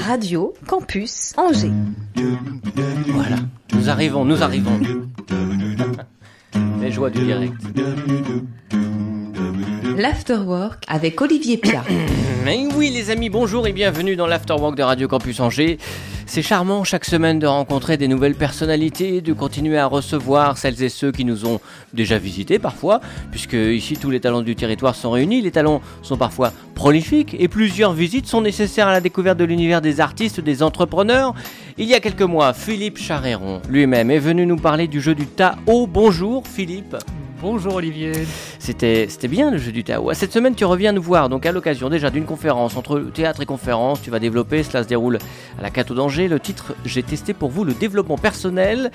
Radio Campus Angers. Voilà, nous arrivons, nous arrivons. Les joies du direct. L'Afterwork avec Olivier Pia. Oui les amis, bonjour et bienvenue dans l'Afterwork de Radio Campus Angers. C'est charmant chaque semaine de rencontrer des nouvelles personnalités, de continuer à recevoir celles et ceux qui nous ont déjà visités parfois, puisque ici tous les talents du territoire sont réunis, les talents sont parfois prolifiques et plusieurs visites sont nécessaires à la découverte de l'univers des artistes, des entrepreneurs. Il y a quelques mois, Philippe Charéron lui-même est venu nous parler du jeu du Tao. Bonjour Philippe. Bonjour Olivier. C'était, bien le jeu du Tao. Cette semaine, tu reviens nous voir, donc à l'occasion déjà d'une conférence entre théâtre et conférence. Tu vas développer, cela se déroule à la Cato d'Angers. Le titre, j'ai testé pour vous le développement personnel.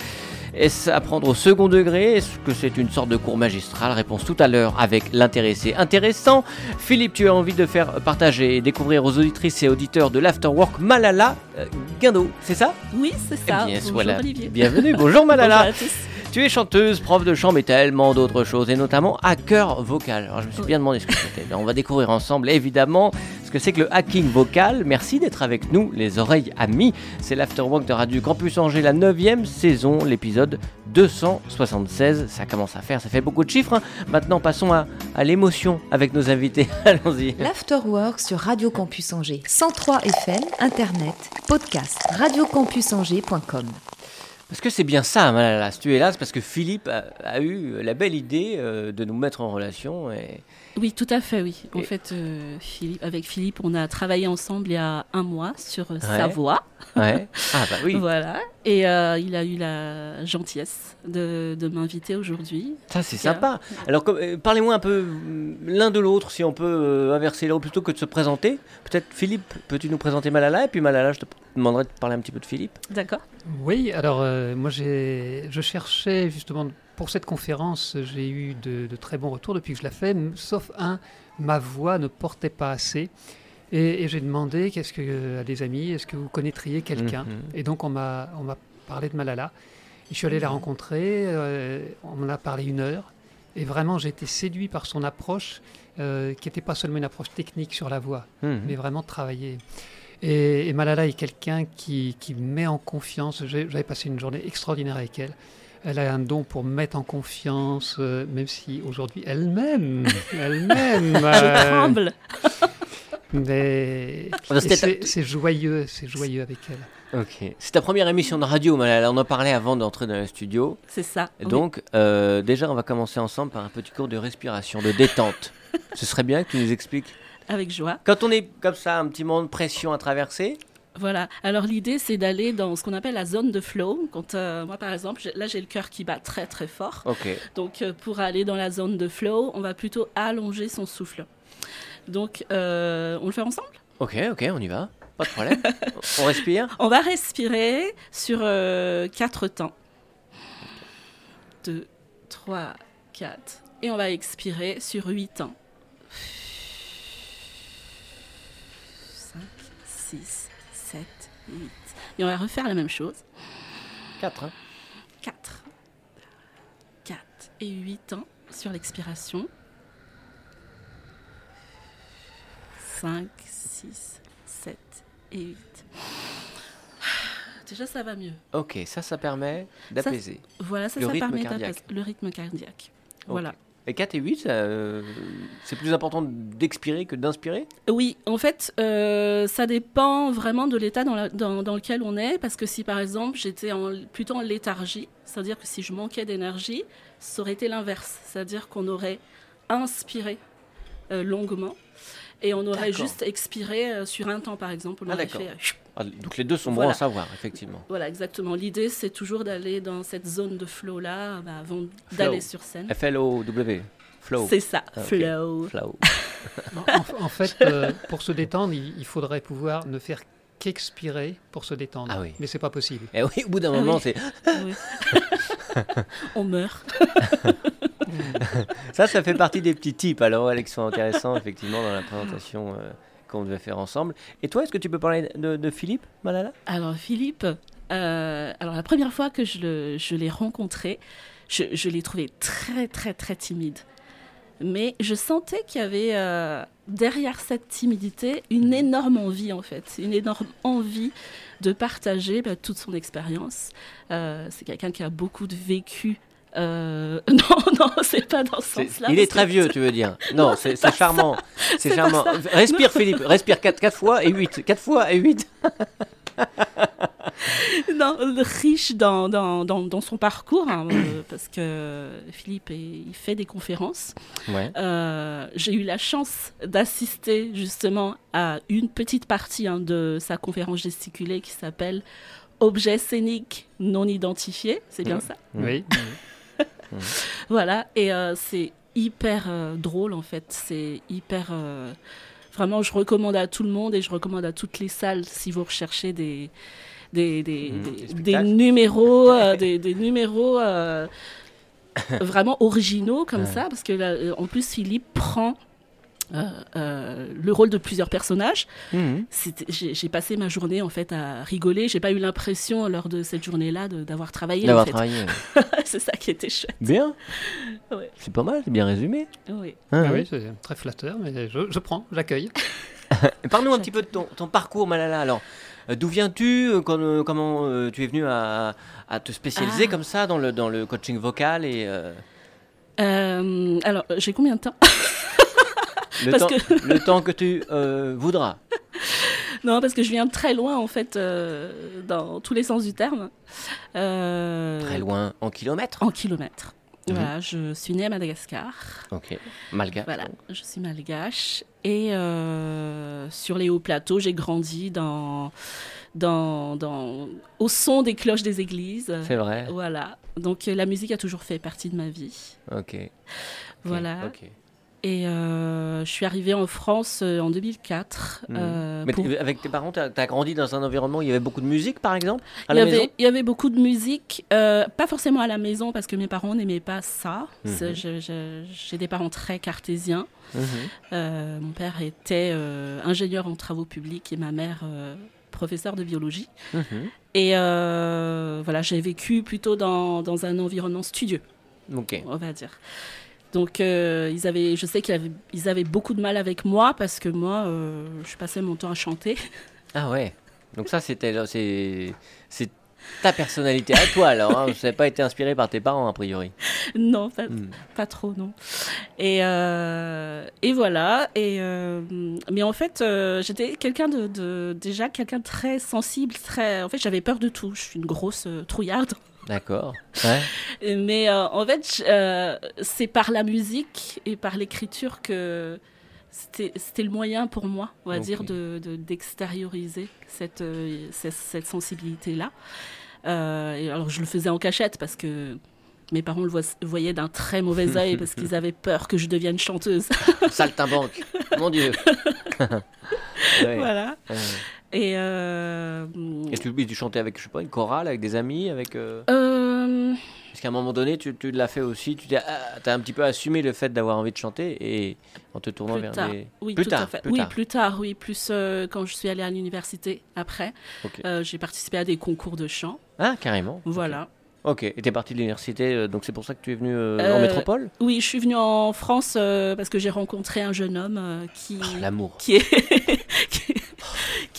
Est-ce à prendre au second degré? Est-ce que c'est une sorte de cours magistral? Réponse tout à l'heure avec l'intéressé intéressant. Philippe, tu as envie de faire partager et découvrir aux auditrices et auditeurs de l'Afterwork Malala euh, Guindo, c'est ça? Oui, c'est ça. Eh bien, Bonjour voilà. Olivier. Bienvenue, bonjour Malala. Bonjour à tous. Tu es chanteuse, prof de chant, mais tellement d'autres choses, et notamment hacker vocal. Alors je me suis Oui. bien demandé ce que c'était. Ben, On va découvrir ensemble, évidemment, ce que c'est que le hacking vocal. Merci d'être avec nous, les oreilles amies. C'est l'Afterwork de Radio Campus Angers, la 9 saison, l'épisode 276. Ça commence à faire, ça fait beaucoup de chiffres. hein. Maintenant, passons à, à l'émotion avec nos invités. Allons-y. L'Afterwork sur Radio Campus Angers. 103 FM, Internet, podcast, radiocampusangers.com. Parce que c'est bien ça, Malala. Si tu es là, c'est parce que Philippe a, a eu la belle idée euh, de nous mettre en relation. Et... Oui, tout à fait, oui. En Et- fait, euh, Philippe, avec Philippe, on a travaillé ensemble il y a un mois sur euh, sa Ouais. voix. Ouais. Ah bah oui. Voilà. Et euh, il a eu la gentillesse de, de m'inviter aujourd'hui. Ça, c'est sympa. Alors, euh, parlez-moi un peu euh, l'un de l'autre, si on peut euh, inverser là, plutôt que de se présenter. Peut-être, Philippe, peux-tu nous présenter Malala? Et puis, Malala, je te demanderai de parler un petit peu de Philippe. D'accord Oui, alors euh, moi j'ai, je cherchais justement pour cette conférence, j'ai eu de, de très bons retours depuis que je la fais, sauf un, ma voix ne portait pas assez. Et, et j'ai demandé qu'est-ce que, à des amis, est-ce que vous connaîtriez quelqu'un Mhm. Et donc on m'a, on m'a parlé de Malala. Et je suis allé la rencontrer, euh, on m'en a parlé une heure. Et vraiment j'ai été séduit par son approche, euh, qui n'était pas seulement une approche technique sur la voix, Mhm. mais vraiment travailler. Et, et Malala est quelqu'un qui, qui met en confiance. J'avais passé une journée extraordinaire avec elle. Elle a un don pour mettre en confiance, euh, même si aujourd'hui elle-même, elle-même. Je euh, tremble mais c'est joyeux, c'est joyeux avec elle. Ok. C'est ta première émission de radio, Malala. On en parlait avant d'entrer dans le studio. C'est ça. Et oui. donc, euh, déjà, on va commencer ensemble par un petit cours de respiration, de détente. Ce serait bien que tu nous expliques. Avec joie. Quand on est comme ça, un petit moment de pression à traverser. Voilà. Alors l'idée, c'est d'aller dans ce qu'on appelle la zone de flow. Quand euh, moi, par exemple, là, j'ai le cœur qui bat très très fort. Donc, euh, pour aller dans la zone de flow, on va plutôt allonger son souffle. Donc, euh, on le fait ensemble? Ok, ok, on y va. Pas de problème. on respire? On va respirer sur quatre temps. 2, 3, 4. Et on va expirer sur 8 temps. 5, 6, 7, 8. Et on va refaire la même chose. 4. Hein. 4, 4 et 8 ans sur l'expiration. 5, 6, 7 et 8. Déjà, ça va mieux. Ok, ça, ça permet d'apaiser. Voilà, ça, Le ça rythme permet d'apaiser le rythme cardiaque. Ok. Voilà. Et 4 et 8, ça, euh, c'est plus important d'expirer que d'inspirer? Oui, en fait, euh, ça dépend vraiment de l'état dans, la- dans- dans lequel on est. Parce que si, par exemple, j'étais en, plutôt en léthargie, c'est-à-dire que si je manquais d'énergie, ça aurait été l'inverse. C'est-à-dire qu'on aurait inspiré euh, longuement et on aurait juste expiré sur un temps, par exemple. On Ah, aurait d'accord. fait. Ah, Donc les deux sont bons Voilà. à savoir, effectivement. Voilà, exactement. L'idée, c'est toujours d'aller dans cette zone de flow-là bah, avant d'aller sur scène. F-L-O-W. Flow. C'est ça, Ah, flow. Flow. En, en fait, euh, pour se détendre, il, il faudrait pouvoir ne faire qu'expirer pour se détendre. Ah oui. Mais c'est pas possible. Et oui, au bout d'un Ah moment, oui. c'est Oui. on meurt. ça, ça fait partie des petits tips alors, Alex, qui sont intéressants, effectivement, dans la présentation euh, qu'on devait faire ensemble. Et toi, est-ce que tu peux parler de, de Philippe, Malala? Alors Philippe, euh, alors la première fois que je l'ai rencontré, je, je l'ai trouvé très très très timide. Mais je sentais qu'il y avait euh, derrière cette timidité une énorme envie, en fait, une énorme envie de partager bah, toute son expérience. Euh, c'est quelqu'un qui a beaucoup de vécu. Euh, non, non, c'est pas dans ce sens-là. Il est très vieux, tu veux dire. Non, c'est c'est charmant. C'est charmant. Respire, Philippe. Respire 4, fois et 8. 4 fois et 8. non, riche dans, dans, dans, dans son parcours, hein, euh, parce que Philippe est- il fait des conférences. Ouais. Euh, J'ai eu la chance d'assister justement à une petite partie hein, de sa conférence gesticulée qui s'appelle Objet scénique non identifié. C'est bien Mhm. ça? Oui. Voilà, et euh, c'est hyper euh, drôle en fait. C'est hyper. euh, Vraiment, je recommande à tout le monde et je recommande à toutes les salles si vous recherchez des, des, des, Mhm, numéros, des, des numéros vraiment originaux comme Ouais. ça. Parce que là, en plus, Philippe prend. Euh, euh, le rôle de plusieurs personnages. Mhm. J'ai passé ma journée en fait à rigoler. J'ai pas eu l'impression lors de cette journée-là d'avoir travaillé. en D'avoir fait. travaillé. C'est ça qui était chouette. Bien. Ouais. C'est pas mal, c'est bien résumé. Oui. Hein, Ah oui, c'est très flatteur, mais je, je prends, j'accueille. Parle-nous un petit peu de ton, ton parcours, Malala. Alors, euh, d'où viens-tu Comment euh, tu es venu à, à te spécialiser Ah. comme ça dans le, dans le coaching vocal et euh, Euh, alors, j'ai combien de temps? le, Parce temps, le temps que tu euh, voudras Non, parce que je viens très loin, en fait, euh, dans tous les sens du terme. Euh, Très loin en kilomètres. En kilomètres. Mhm. Voilà, je suis née à Madagascar. Ok. Malgache. Voilà, je suis malgache. Et euh, sur les hauts plateaux, j'ai grandi dans, dans, dans, au son des cloches des églises. C'est vrai. Voilà. Donc, la musique a toujours fait partie de ma vie. Ok. Ok, Voilà. ok. Et euh, je suis arrivée en France euh, en 2004. Mhm. euh, Mais pour- avec tes parents, tu as, grandi dans un environnement où il y avait beaucoup de musique, par exemple, à Il y, la avait, maison? il y avait beaucoup de musique, pas forcément à la maison parce que mes parents n'aimaient pas ça. Je- J'ai des parents très cartésiens. Euh, mon père était ingénieur en travaux publics et ma mère professeure de biologie. Et euh, voilà, j'ai vécu plutôt dans, dans un environnement studieux, on va dire. Donc, euh, ils avaient, je sais qu'ils avaient, ils avaient beaucoup de mal avec moi parce que moi, euh, je passais mon temps à chanter. Ah ouais. Donc ça, c'était c'est c'est ta personnalité à toi alors. Hein. Ça n'a pas été inspiré par tes parents a priori. non, pas, Hmm. pas trop, non. Et, euh, et voilà. Et, mais en fait, j'étais quelqu'un de, de- déjà quelqu'un de très sensible, très. En fait, j'avais peur de tout. Je suis une grosse trouillarde. D'accord. Ouais. Mais euh, en fait, euh, c'est par la musique et par l'écriture que c'était le moyen pour moi, on va dire, de de- d'extérioriser cette, euh, cette, cette sensibilité-là. Alors, je le faisais en cachette parce que mes parents le voyaient d'un très mauvais œil parce qu'ils avaient peur que je devienne chanteuse. Saltimbanque. Mon Dieu. Ouais. voilà. Ouais. Et euh, Et tu, tu chantais avec, je sais pas, une chorale, avec des amis, avec. euh, euh, Parce qu'à un moment donné, tu, tu l'as fait aussi. Tu as un petit peu assumé le fait d'avoir envie de chanter et en te tournant Plus vers tard. des. Oui, Plus tout tard, à fait. plus oui, tard. plus tard, oui, plus quand je suis allée à l'université après. Euh, j'ai participé à des concours de chant. Ah, carrément. Voilà. Ok. Et t'es parti de l'université, donc c'est pour ça que tu es venu euh, en métropole? Oui, je suis venue en France euh, parce que j'ai rencontré un jeune homme qui, Oh, L'amour. qui, est qui, est,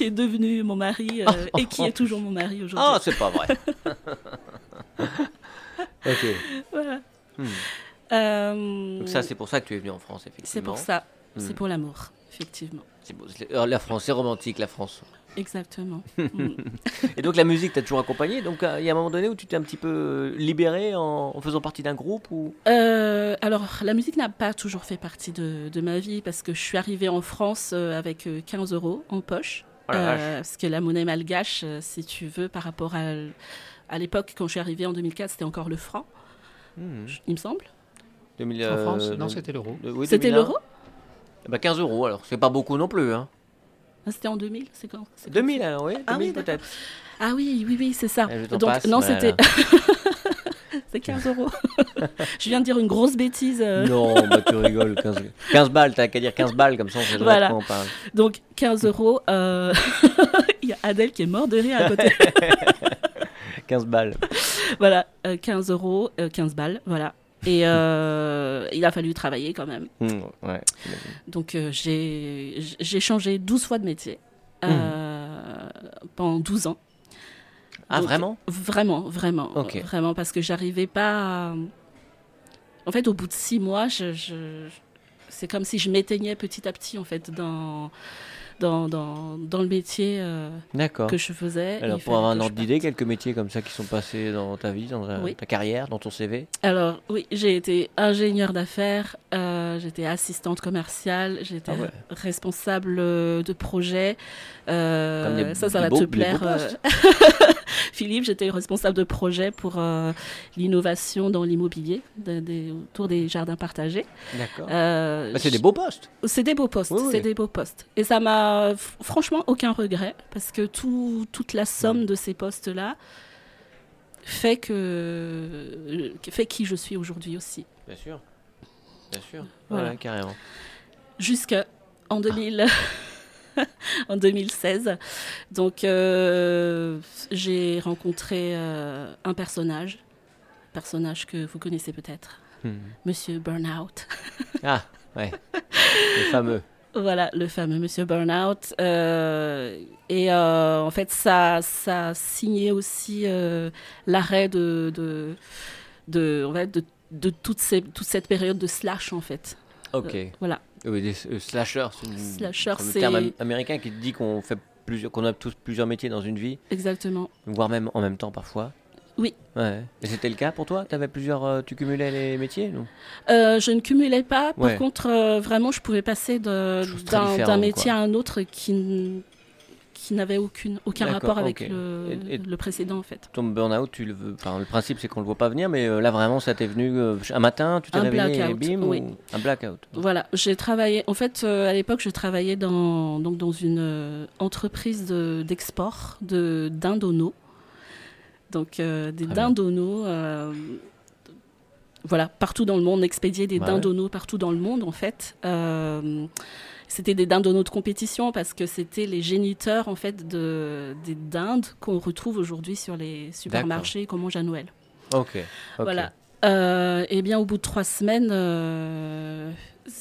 qui est devenu mon mari euh, et qui est toujours mon mari aujourd'hui. Ah, c'est pas vrai. ok. Voilà. Hmm. Euh, Donc ça, c'est pour ça que tu es venu en France, effectivement. c'est pour ça. Hmm. C'est pour l'amour, effectivement. Beau. Euh, La France, c'est romantique, la France. Exactement. Hmm. Et donc la musique t'a toujours accompagné. Donc il y a un moment donné où tu t'es un petit peu euh, libéré en, en faisant partie d'un groupe ou? Euh, alors, la musique n'a pas toujours fait partie de, de ma vie parce que je suis arrivée en France avec euh, 15 euros en poche. Oh la vache. Euh, parce que la monnaie malgache, euh, si tu veux, par rapport à, à l'époque, quand je suis arrivée en 2004, c'était encore le franc, Hmm. il me semble. 2000, En euh, France, non, euh, c'était l'euro. oui, C'était 2001. l'euro Eh ben, 15 euros alors. C'est pas beaucoup non plus. Hein. Ah, C'était en 2000 C'est quand c'est quand 2000 alors, oui. Ah 2000 oui, peut-être. Ah oui, oui, oui, c'est ça. Eh, Donc, passe, non, c'était. c'est 15 euros. je viens de dire une grosse bêtise. euh. Non, bah tu rigoles. 15, 15 balles, t'as qu'à dire 15 balles comme ça on sait jamais Voilà. de quoi on parle. Donc, 15 euros. euh, Il y a Adèle qui est mort de rire à côté. 15 balles. voilà, euh, 15 euros, euh, 15 balles, voilà. Et euh, il a fallu travailler quand même. Mmh, ouais. Donc euh, j'ai changé 12 fois de métier euh, pendant 12 ans. Ah, Donc, vraiment? Vraiment, vraiment. Vraiment, parce que j'arrivais pas. à- En fait, au bout de six mois, je, je- c'est comme si je m'éteignais petit à petit, en fait, dans, dans, dans, dans le métier euh, que je faisais. Alors, pour avoir un ordre d'idée, quelques métiers comme ça qui sont passés dans ta vie, dans ta, Oui. ta carrière, dans ton CV Alors, oui, j'ai été ingénieure d'affaires, euh, j'étais assistante commerciale, j'étais Ah ouais. responsable euh, de projet. ça, ça va beaux- te plaire. Philippe, j'étais responsable de projet pour euh, l'innovation dans l'immobilier, de- autour des jardins partagés. D'accord. Euh, Bah, c'est des beaux postes. c'est des beaux postes, Oui, oui. c'est des beaux postes. Et ça m'a franchement aucun regret parce que tout, toute la Mm. somme de ces postes-là fait que fait qui je suis aujourd'hui aussi. Bien sûr. Bien sûr. Voilà. Carrément. Jusqu'en 2000 en 2016. Donc euh, j'ai rencontré euh, un personnage, personnage que vous connaissez peut-être, Hmm. Monsieur Burnout. Ah, ouais. Les fameux. Voilà, le fameux Monsieur Burnout. Euh, et euh, en fait, ça, ça a signé aussi euh, l'arrêt de, de, de, en fait, de, de toute, ces- toute cette période de slash, en fait. Ok. Voilà. Oui, des slashers, c'est une- Slasher, c'est le terme am- américain qui dit qu'on fait qu'on a tous plusieurs métiers dans une vie, Exactement. voire même en même temps parfois. Oui. Ouais. Et c'était le cas pour toi? T'avais plusieurs, euh, tu cumulais les métiers non? Euh, je ne cumulais pas. Par Ouais. contre, euh, vraiment, je pouvais passer d'un métier quoi. à un autre qui, qui n'avait aucune, aucun rapport avec le, Et- et- le précédent, en fait. Ton burn-out, tu le. Enfin, le principe c'est qu'on le voit pas venir, mais là vraiment, ça t'est venu un matin, tu t'es réveillé et bim, oui. ou un blackout? Voilà, j'ai travaillé. En fait, à l'époque, je travaillais dans, donc dans une entreprise de- d'export de dindono. Donc, euh, des bien. dindonos. euh, voilà, partout dans le monde, on expédiait des Ouais. dindonos partout dans le monde, en fait. Euh, c'était des dindonos de compétition parce que c'était les géniteurs, en fait, de, des dindes qu'on retrouve aujourd'hui sur les supermarchés qu'on mange à Noël. Ok. ok. Voilà. Euh, et bien, au bout de trois semaines, euh,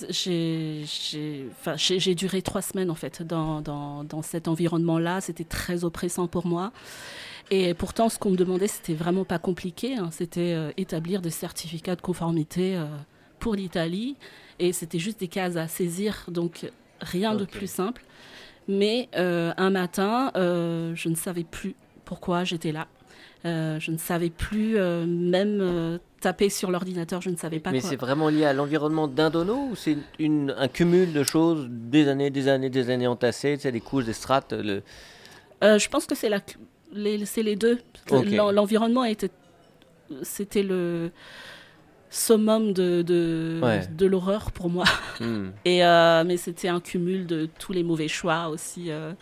j'ai duré trois semaines en fait dans, dans, dans cet environnement-là. C'était très oppressant pour moi. Et pourtant, ce qu'on me demandait, c'était vraiment pas compliqué. hein. C'était euh, établir des certificats de conformité euh, pour l'Italie. Et c'était juste des cases à saisir. Donc, rien de plus simple. Mais euh, un matin, je ne savais plus pourquoi j'étais là. Je ne savais plus même taper sur l'ordinateur, je ne savais pas Mais c'est vraiment lié à l'environnement d'Indono ou c'est un cumul de choses, des années, des années, des années entassées, tu sais, des couches, des strates le... Je pense que c'est la, c'est les deux. L'environnement était, c'était le summum de, de, Ouais. de l'horreur pour moi. Hmm. Et, euh, mais c'était un cumul de tous les mauvais choix aussi. euh,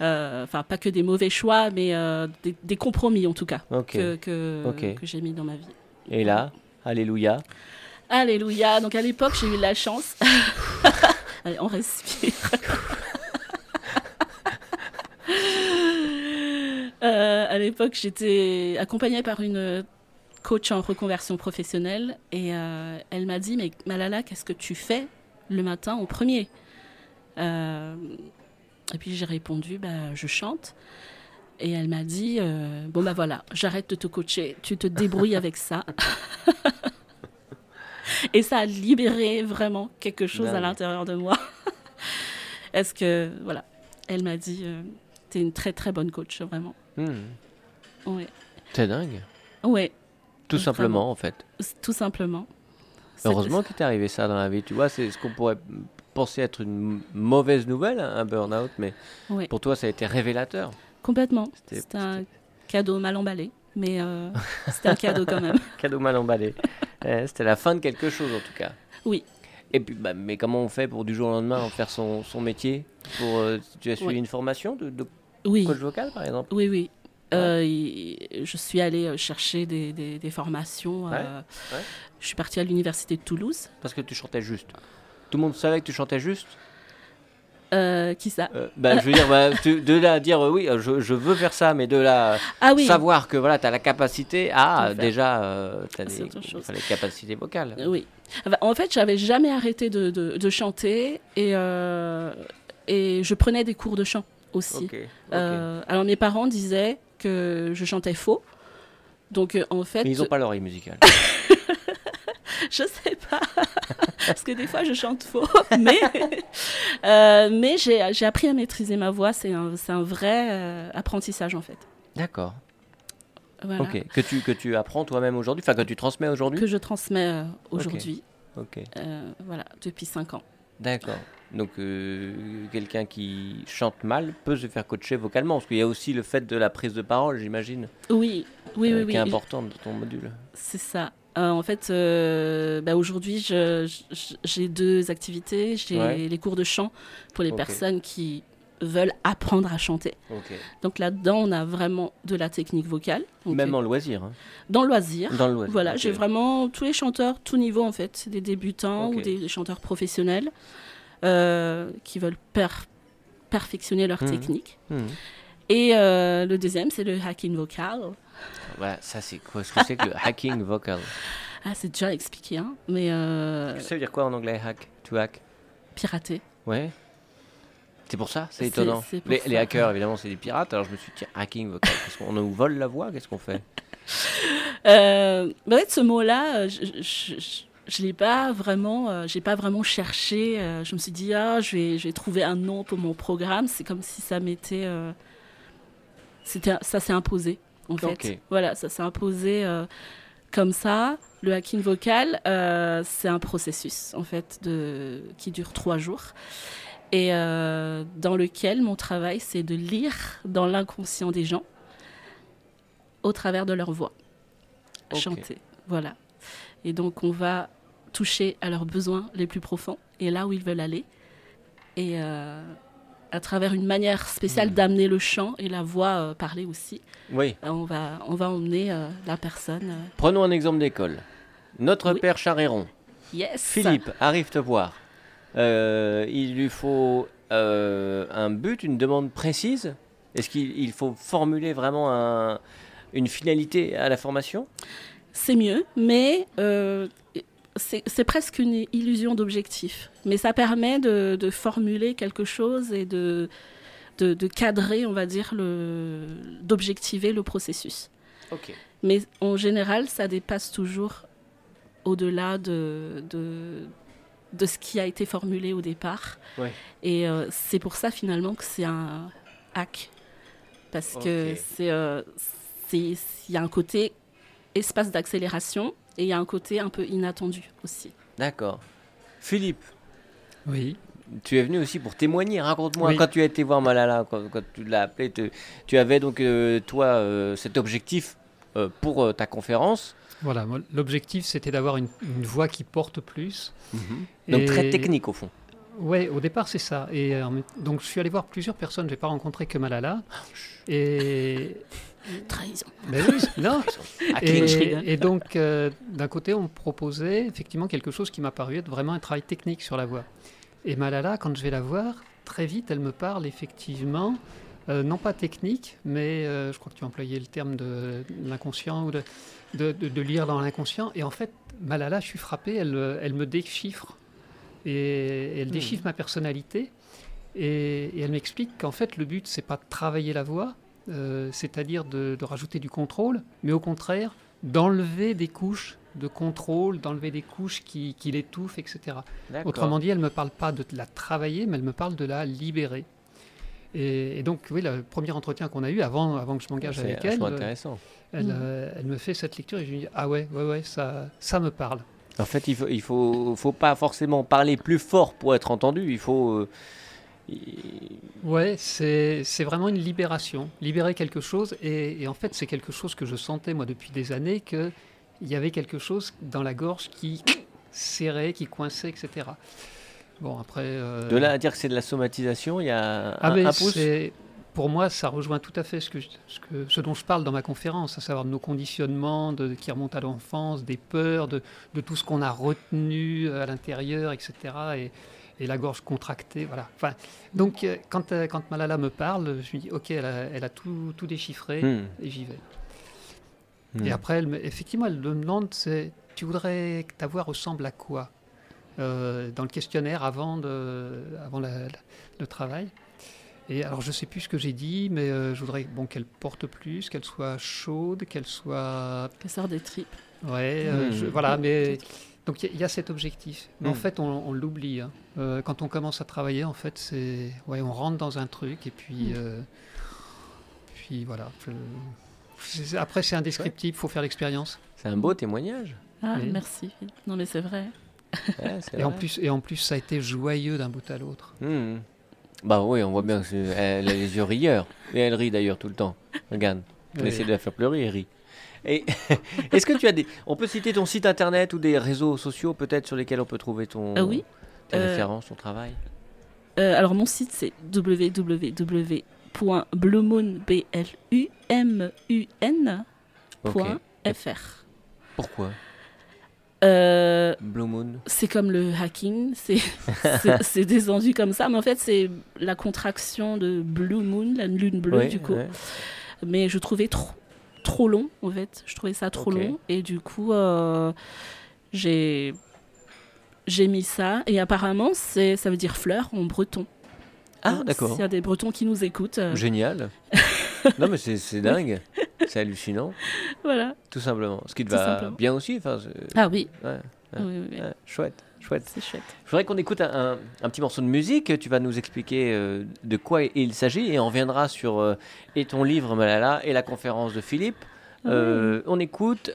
euh, Enfin, pas que des mauvais choix, mais des, des compromis en tout cas que, que, que j'ai mis dans ma vie. Et là, alléluia. Alléluia. Donc à l'époque, j'ai eu la chance. Allez, on respire. Euh, à l'époque, j'étais accompagnée par une coach en reconversion professionnelle et euh, elle m'a dit Mais Malala, qu'est-ce que tu fais le matin en premier? Euh, Et puis j'ai répondu bah, Je chante. Et elle m'a dit Bon, bah voilà, j'arrête de te coacher, tu te débrouilles avec ça. Et ça a libéré vraiment quelque chose à Dingue. l'intérieur de moi. Est-ce que, voilà, elle m'a dit, euh, t'es une très très bonne coach, vraiment. Hmm. Ouais, C'est dingue. ouais, Tout Vraiment. simplement, en fait. tout simplement. Heureusement qu'il t'est arrivé ça dans la vie. Tu vois, c'est ce qu'on pourrait penser être une mauvaise nouvelle, hein, un burn-out, mais Ouais. pour toi, ça a été révélateur. Complètement. C'était- un cadeau mal emballé, mais euh, c'était un cadeau quand même. Cadeau mal emballé. Eh, C'était la fin de quelque chose, en tout cas. Oui. Et puis, bah, mais comment on fait pour du jour au lendemain en faire son, son métier pour, euh, Tu as suivi une formation de, de Oui, coach vocal, par exemple oui, oui. Euh, y- je suis allée euh, chercher des, des- des formations. Ouais, euh, ouais. Je suis partie à l'université de Toulouse. Parce que tu chantais juste. Tout le monde savait que tu chantais juste? Euh, qui ça? Bah, je veux dire, bah, tu- de là à dire oui, je, je veux faire ça, mais de là Ah oui. savoir que voilà, tu as la capacité à faire. déjà, tu as C'est des, les capacités vocales. Oui. En fait, j'avais jamais arrêté de, de- de chanter et, et je prenais des cours de chant aussi. Euh, alors mes parents disaient que je chantais faux. Donc euh, en fait, Mais ils n'ont pas l'oreille musicale. je sais pas, parce que des fois je chante faux, mais euh, mais j'ai j'ai appris à maîtriser ma voix. C'est un c'est un vrai apprentissage en fait. D'accord. Voilà. Que tu, que tu apprends toi-même aujourd'hui, enfin que tu transmets aujourd'hui Que je transmets aujourd'hui. Ok. Voilà, depuis 5 ans. D'accord. Donc euh, quelqu'un qui chante mal peut se faire coacher vocalement, parce qu'il y a aussi le fait de la prise de parole, j'imagine, Oui, oui, euh, oui, qui est oui. importante dans ton module. C'est ça. Euh, en fait, bah, aujourd'hui, j'ai deux activités. J'ai Ouais. les cours de chant pour les personnes qui veulent apprendre à chanter. Donc là-dedans, on a vraiment de la technique vocale. Même en loisir. hein. dans le loisir. Dans le loisir. Voilà, j'ai vraiment tous les chanteurs, tout niveau en fait, des débutants ou des, des chanteurs professionnels euh, qui veulent per- perfectionner leur Mhm. technique. Mhm. Et euh, le deuxième, c'est le hacking vocal. Ouais, ça c'est quoi? Ce que c'est que le hacking vocal? Ah, c'est déjà expliqué, hein, mais euh, Ça veut dire quoi en anglais hack? To hack? Pirater. Ouais. C'est pour ça, c'est étonnant. c'est Les, hackers, évidemment, c'est des pirates. Alors je me suis dit, tiens, hacking vocal. Qu'est-ce qu'on nous vole la voix Qu'est-ce qu'on fait? Euh, bah ouais, ce mot-là, euh, je, je, je- je l'ai pas vraiment, euh, j'ai pas vraiment cherché. euh, je me suis dit ah, je vais, je vais trouver un nom pour mon programme. C'est comme si ça m'était, euh, c'était, ça s'est imposé en fait. Voilà, ça s'est imposé comme ça. Le hacking vocal, c'est un processus en fait de qui dure trois jours et euh, dans lequel mon travail c'est de lire dans l'inconscient des gens au travers de leur voix chanter. Voilà. Et donc, on va toucher à leurs besoins les plus profonds et là où ils veulent aller. Et euh, à travers une manière spéciale Hmm. d'amener le chant et la voix euh, parler aussi, Oui. euh, on, va, on va emmener euh, la personne. Prenons un exemple d'école. Notre Oui. père Charéron, yes Philippe, arrive te voir. Euh, il lui faut euh, un but, une demande précise Est-ce qu'il il faut formuler vraiment un- une finalité à la formation? C'est mieux, mais euh, c'est presque une illusion d'objectif. Mais ça permet de, de formuler quelque chose et de, de, de cadrer, on va dire, d'objectiver le processus. Mais en général, ça dépasse toujours au-delà de, de, ce qui a été formulé au départ. Ouais. Et euh, c'est pour ça finalement que c'est un hack. Parce que Ok. c'est, euh, c'est, il y a un côté espace d'accélération et il y a un côté un peu inattendu aussi. D'accord. Philippe, Oui. tu es venu aussi pour témoigner. Raconte-moi, Oui. quand tu as été voir Malala, quand, quand tu l'as appelé, te- tu avais donc, euh, toi, euh, cet objectif pour euh, ta conférence. Voilà, l'objectif c'était d'avoir une, une voix qui porte plus. Donc Et- très technique au fond. Ouais, au départ c'est ça. Et euh, donc je suis allé voir plusieurs personnes, j'ai pas rencontré que Malala. Et Trahison. ben oui, non. Je rigole. Et, et donc euh, d'un côté on me proposait effectivement quelque chose qui m'a paru être vraiment un travail technique sur la voix. Et Malala, quand je vais la voir, très vite elle me parle effectivement. Euh, non pas technique, mais euh, je crois que tu as employé le terme de, de l'inconscient ou de, de, de- de lire dans l'inconscient. Et en fait, Malala, je suis frappé, elle, euh, elle me déchiffre. Et, elle Hmm. déchiffre ma personnalité. Et, et elle m'explique qu'en fait, le but, c'est pas de travailler la voix, euh, c'est-à-dire de, de rajouter du contrôle, mais au contraire, d'enlever des couches de contrôle, d'enlever des couches qui, qui l'étouffent, etc. Autrement dit, elle ne me parle pas de la travailler, mais elle me parle de la libérer. Et, et donc, oui, le premier entretien qu'on a eu avant, avant que je m'engage avec elle, euh, intéressant. elle, Mhm. euh, elle me fait cette lecture et je lui dis Ah ouais, ouais, ouais, ça, ça me parle. En fait, il faut, il faut, faut pas forcément parler plus fort pour être entendu. Il faut. euh, Ouais, c'est c'est vraiment une libération, libérer quelque chose. Et, et en fait, c'est quelque chose que je sentais moi depuis des années qu'il y avait quelque chose dans la gorge qui serrait, qui coinçait, etc. Bon, après. euh, De là à dire que c'est de la somatisation, il y a Ah un, un pouce. pour moi, ça rejoint tout à fait ce, que, je- ce, que- ce dont je parle dans ma conférence, à savoir de nos conditionnements de, qui remontent à l'enfance, des peurs, de, de tout ce qu'on a retenu à l'intérieur, etc. Et, et la gorge contractée. Voilà. Enfin, donc, euh, quand, euh, quand Malala me parle, je me dis, OK, elle a, elle a tout, tout déchiffré Hmm. et j'y vais. Hmm. Et après, elle me- effectivement, elle me demande, tu voudrais que ta voix ressemble à quoi? Euh, Dans le questionnaire avant, de, avant la- la- le travail. Et alors, je sais plus ce que j'ai dit, mais euh, je voudrais bon, qu'elle porte plus, qu'elle soit chaude, qu'elle soit Que sort des tripes. Ouais, euh, Hmm. je- voilà, mais donc il y a- il y, a cet objectif. Mais en Hmm. fait, on, on l'oublie. hein. Euh, quand on commence à travailler, en fait, c'est ouais, on rentre dans un truc et puis Hmm. euh, puis voilà. Après, c'est indescriptible. Faut faire l'expérience. C'est un beau témoignage. Ah, Oui. merci. Non, mais c'est vrai. Ouais, Et en plus, et en plus, ça a été joyeux d'un bout à l'autre. Hmm. Bah oui, on voit bien qu'elle a les yeux rieurs. Et elle rit d'ailleurs tout le temps. Regarde, on Oui. essaie de la faire pleurer, elle rit. Et est-ce que tu as des... On peut citer ton site internet ou des réseaux sociaux peut-être sur lesquels on peut trouver ton... Ah oui. tes Euh, références, ton travail? Euh, alors, mon site, c'est www.blumun.fr. Pourquoi? Euh, Blue Moon c'est comme le hacking, c'est descendu comme ça, mais en fait, c'est la contraction de Blue Moon, la lune bleue, du coup. ouais. mais je trouvais trop, trop long en fait. Je trouvais ça trop long et du coup euh, j'ai j'ai mis ça et apparemment c'est ça veut dire fleur en breton. Ah, d'accord. S'il y a des Bretons qui nous écoutent, euh, Génial. non, mais c'est c'est dingue. C'est hallucinant, voilà. tout simplement. Ce qui te Tout va simplement. bien aussi. Ah oui, ouais, Ah oui, oui, oui. ouais, chouette, chouette. c'est chouette. Je voudrais qu'on écoute un, un- un petit morceau de musique. Tu vas nous expliquer euh, de quoi il s'agit et on reviendra sur euh, et ton livre Malala et la conférence de Philippe. Euh, On écoute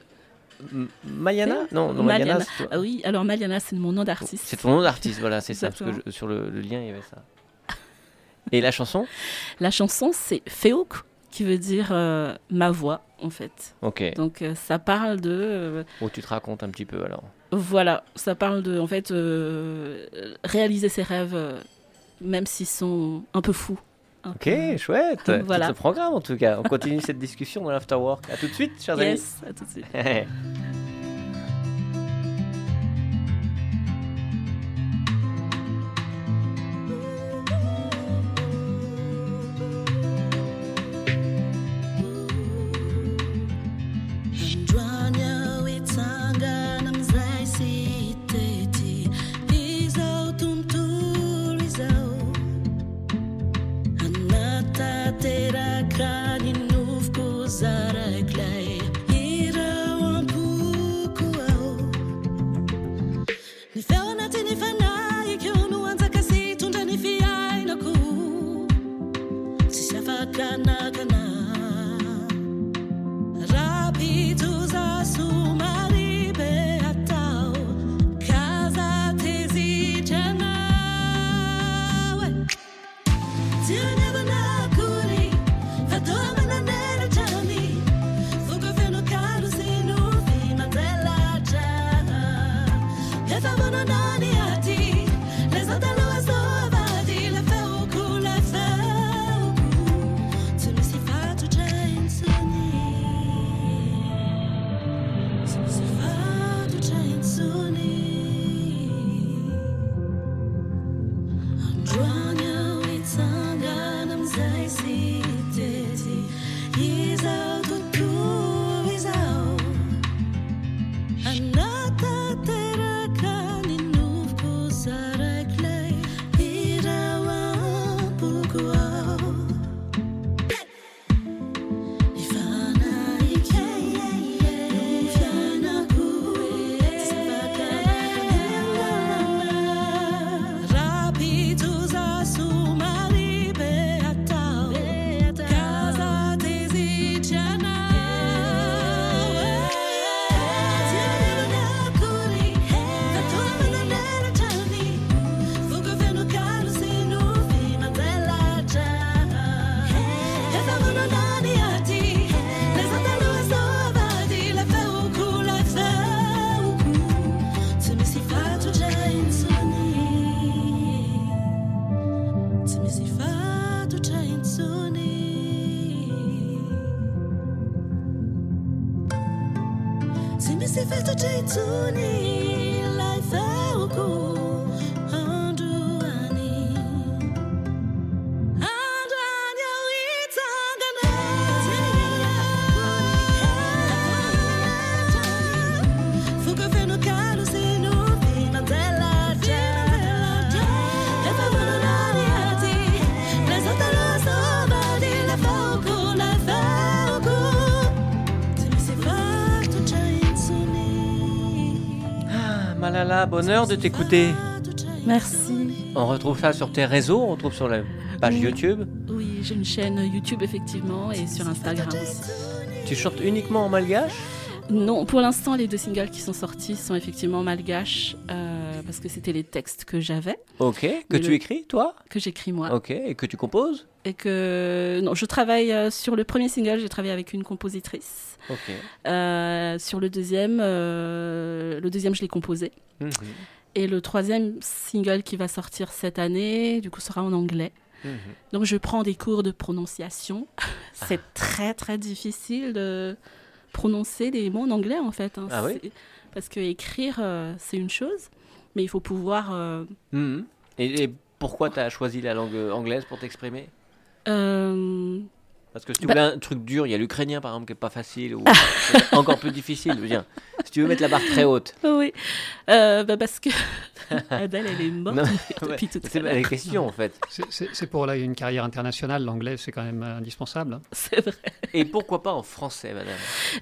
Mayana Non, non Mayana. Ah oui, alors Maliana c'est mon nom d'artiste. C'est ton nom d'artiste, voilà, c'est ça, parce que je- sur le, le lien il y avait ça. Et la chanson? La chanson c'est Feouk qui veut dire euh, ma voix en fait. Ok. Donc euh, ça parle de euh, Oh, tu te racontes un petit peu alors. Voilà, ça parle de en fait réaliser ses rêves, même s'ils sont un peu fous. un Ok, peu- chouette. Voilà. Le programme en tout cas. On continue cette discussion dans l'afterwork. À tout de suite, chers Yes, à tout de suite. Bonheur de t'écouter. Merci. On retrouve ça sur tes réseaux, on retrouve sur la page Oui. YouTube. Oui, j'ai une chaîne YouTube effectivement et sur Instagram aussi. Tu chantes uniquement en malgache? Non, pour l'instant, les deux singles qui sont sortis sont effectivement malgaches euh, parce que c'était les textes que j'avais, Ok. Que tu le- écris, toi que j'écris moi. Ok. Et que tu composes Et que non, je travaille euh, sur le premier single, j'ai travaillé avec une compositrice. Ok. Euh, sur le deuxième, euh, le deuxième, je l'ai composé. Mhm. Et le troisième single qui va sortir cette année, du coup, sera en anglais. Mhm. Donc, je prends des cours de prononciation. C'est très, très difficile de prononcer des mots en anglais, en fait. hein. Ah oui Parce que écrire, euh, c'est une chose, mais il faut pouvoir. euh, Mhm. Et, et pourquoi tu as choisi la langue anglaise pour t'exprimer? Euh, Parce que si tu Bah- voulais un truc dur, il y a l'ukrainien par exemple qui est pas facile ou encore plus difficile. Je veux dire, si tu veux mettre la barre très haute. Oui, Euh, bah, parce que Adèle, elle est morte Non, depuis tout C'est à la l'heure. question en fait. C'est- pour là, une carrière internationale, l'anglais c'est quand même euh, indispensable. hein. C'est vrai. Et pourquoi pas en français, madame?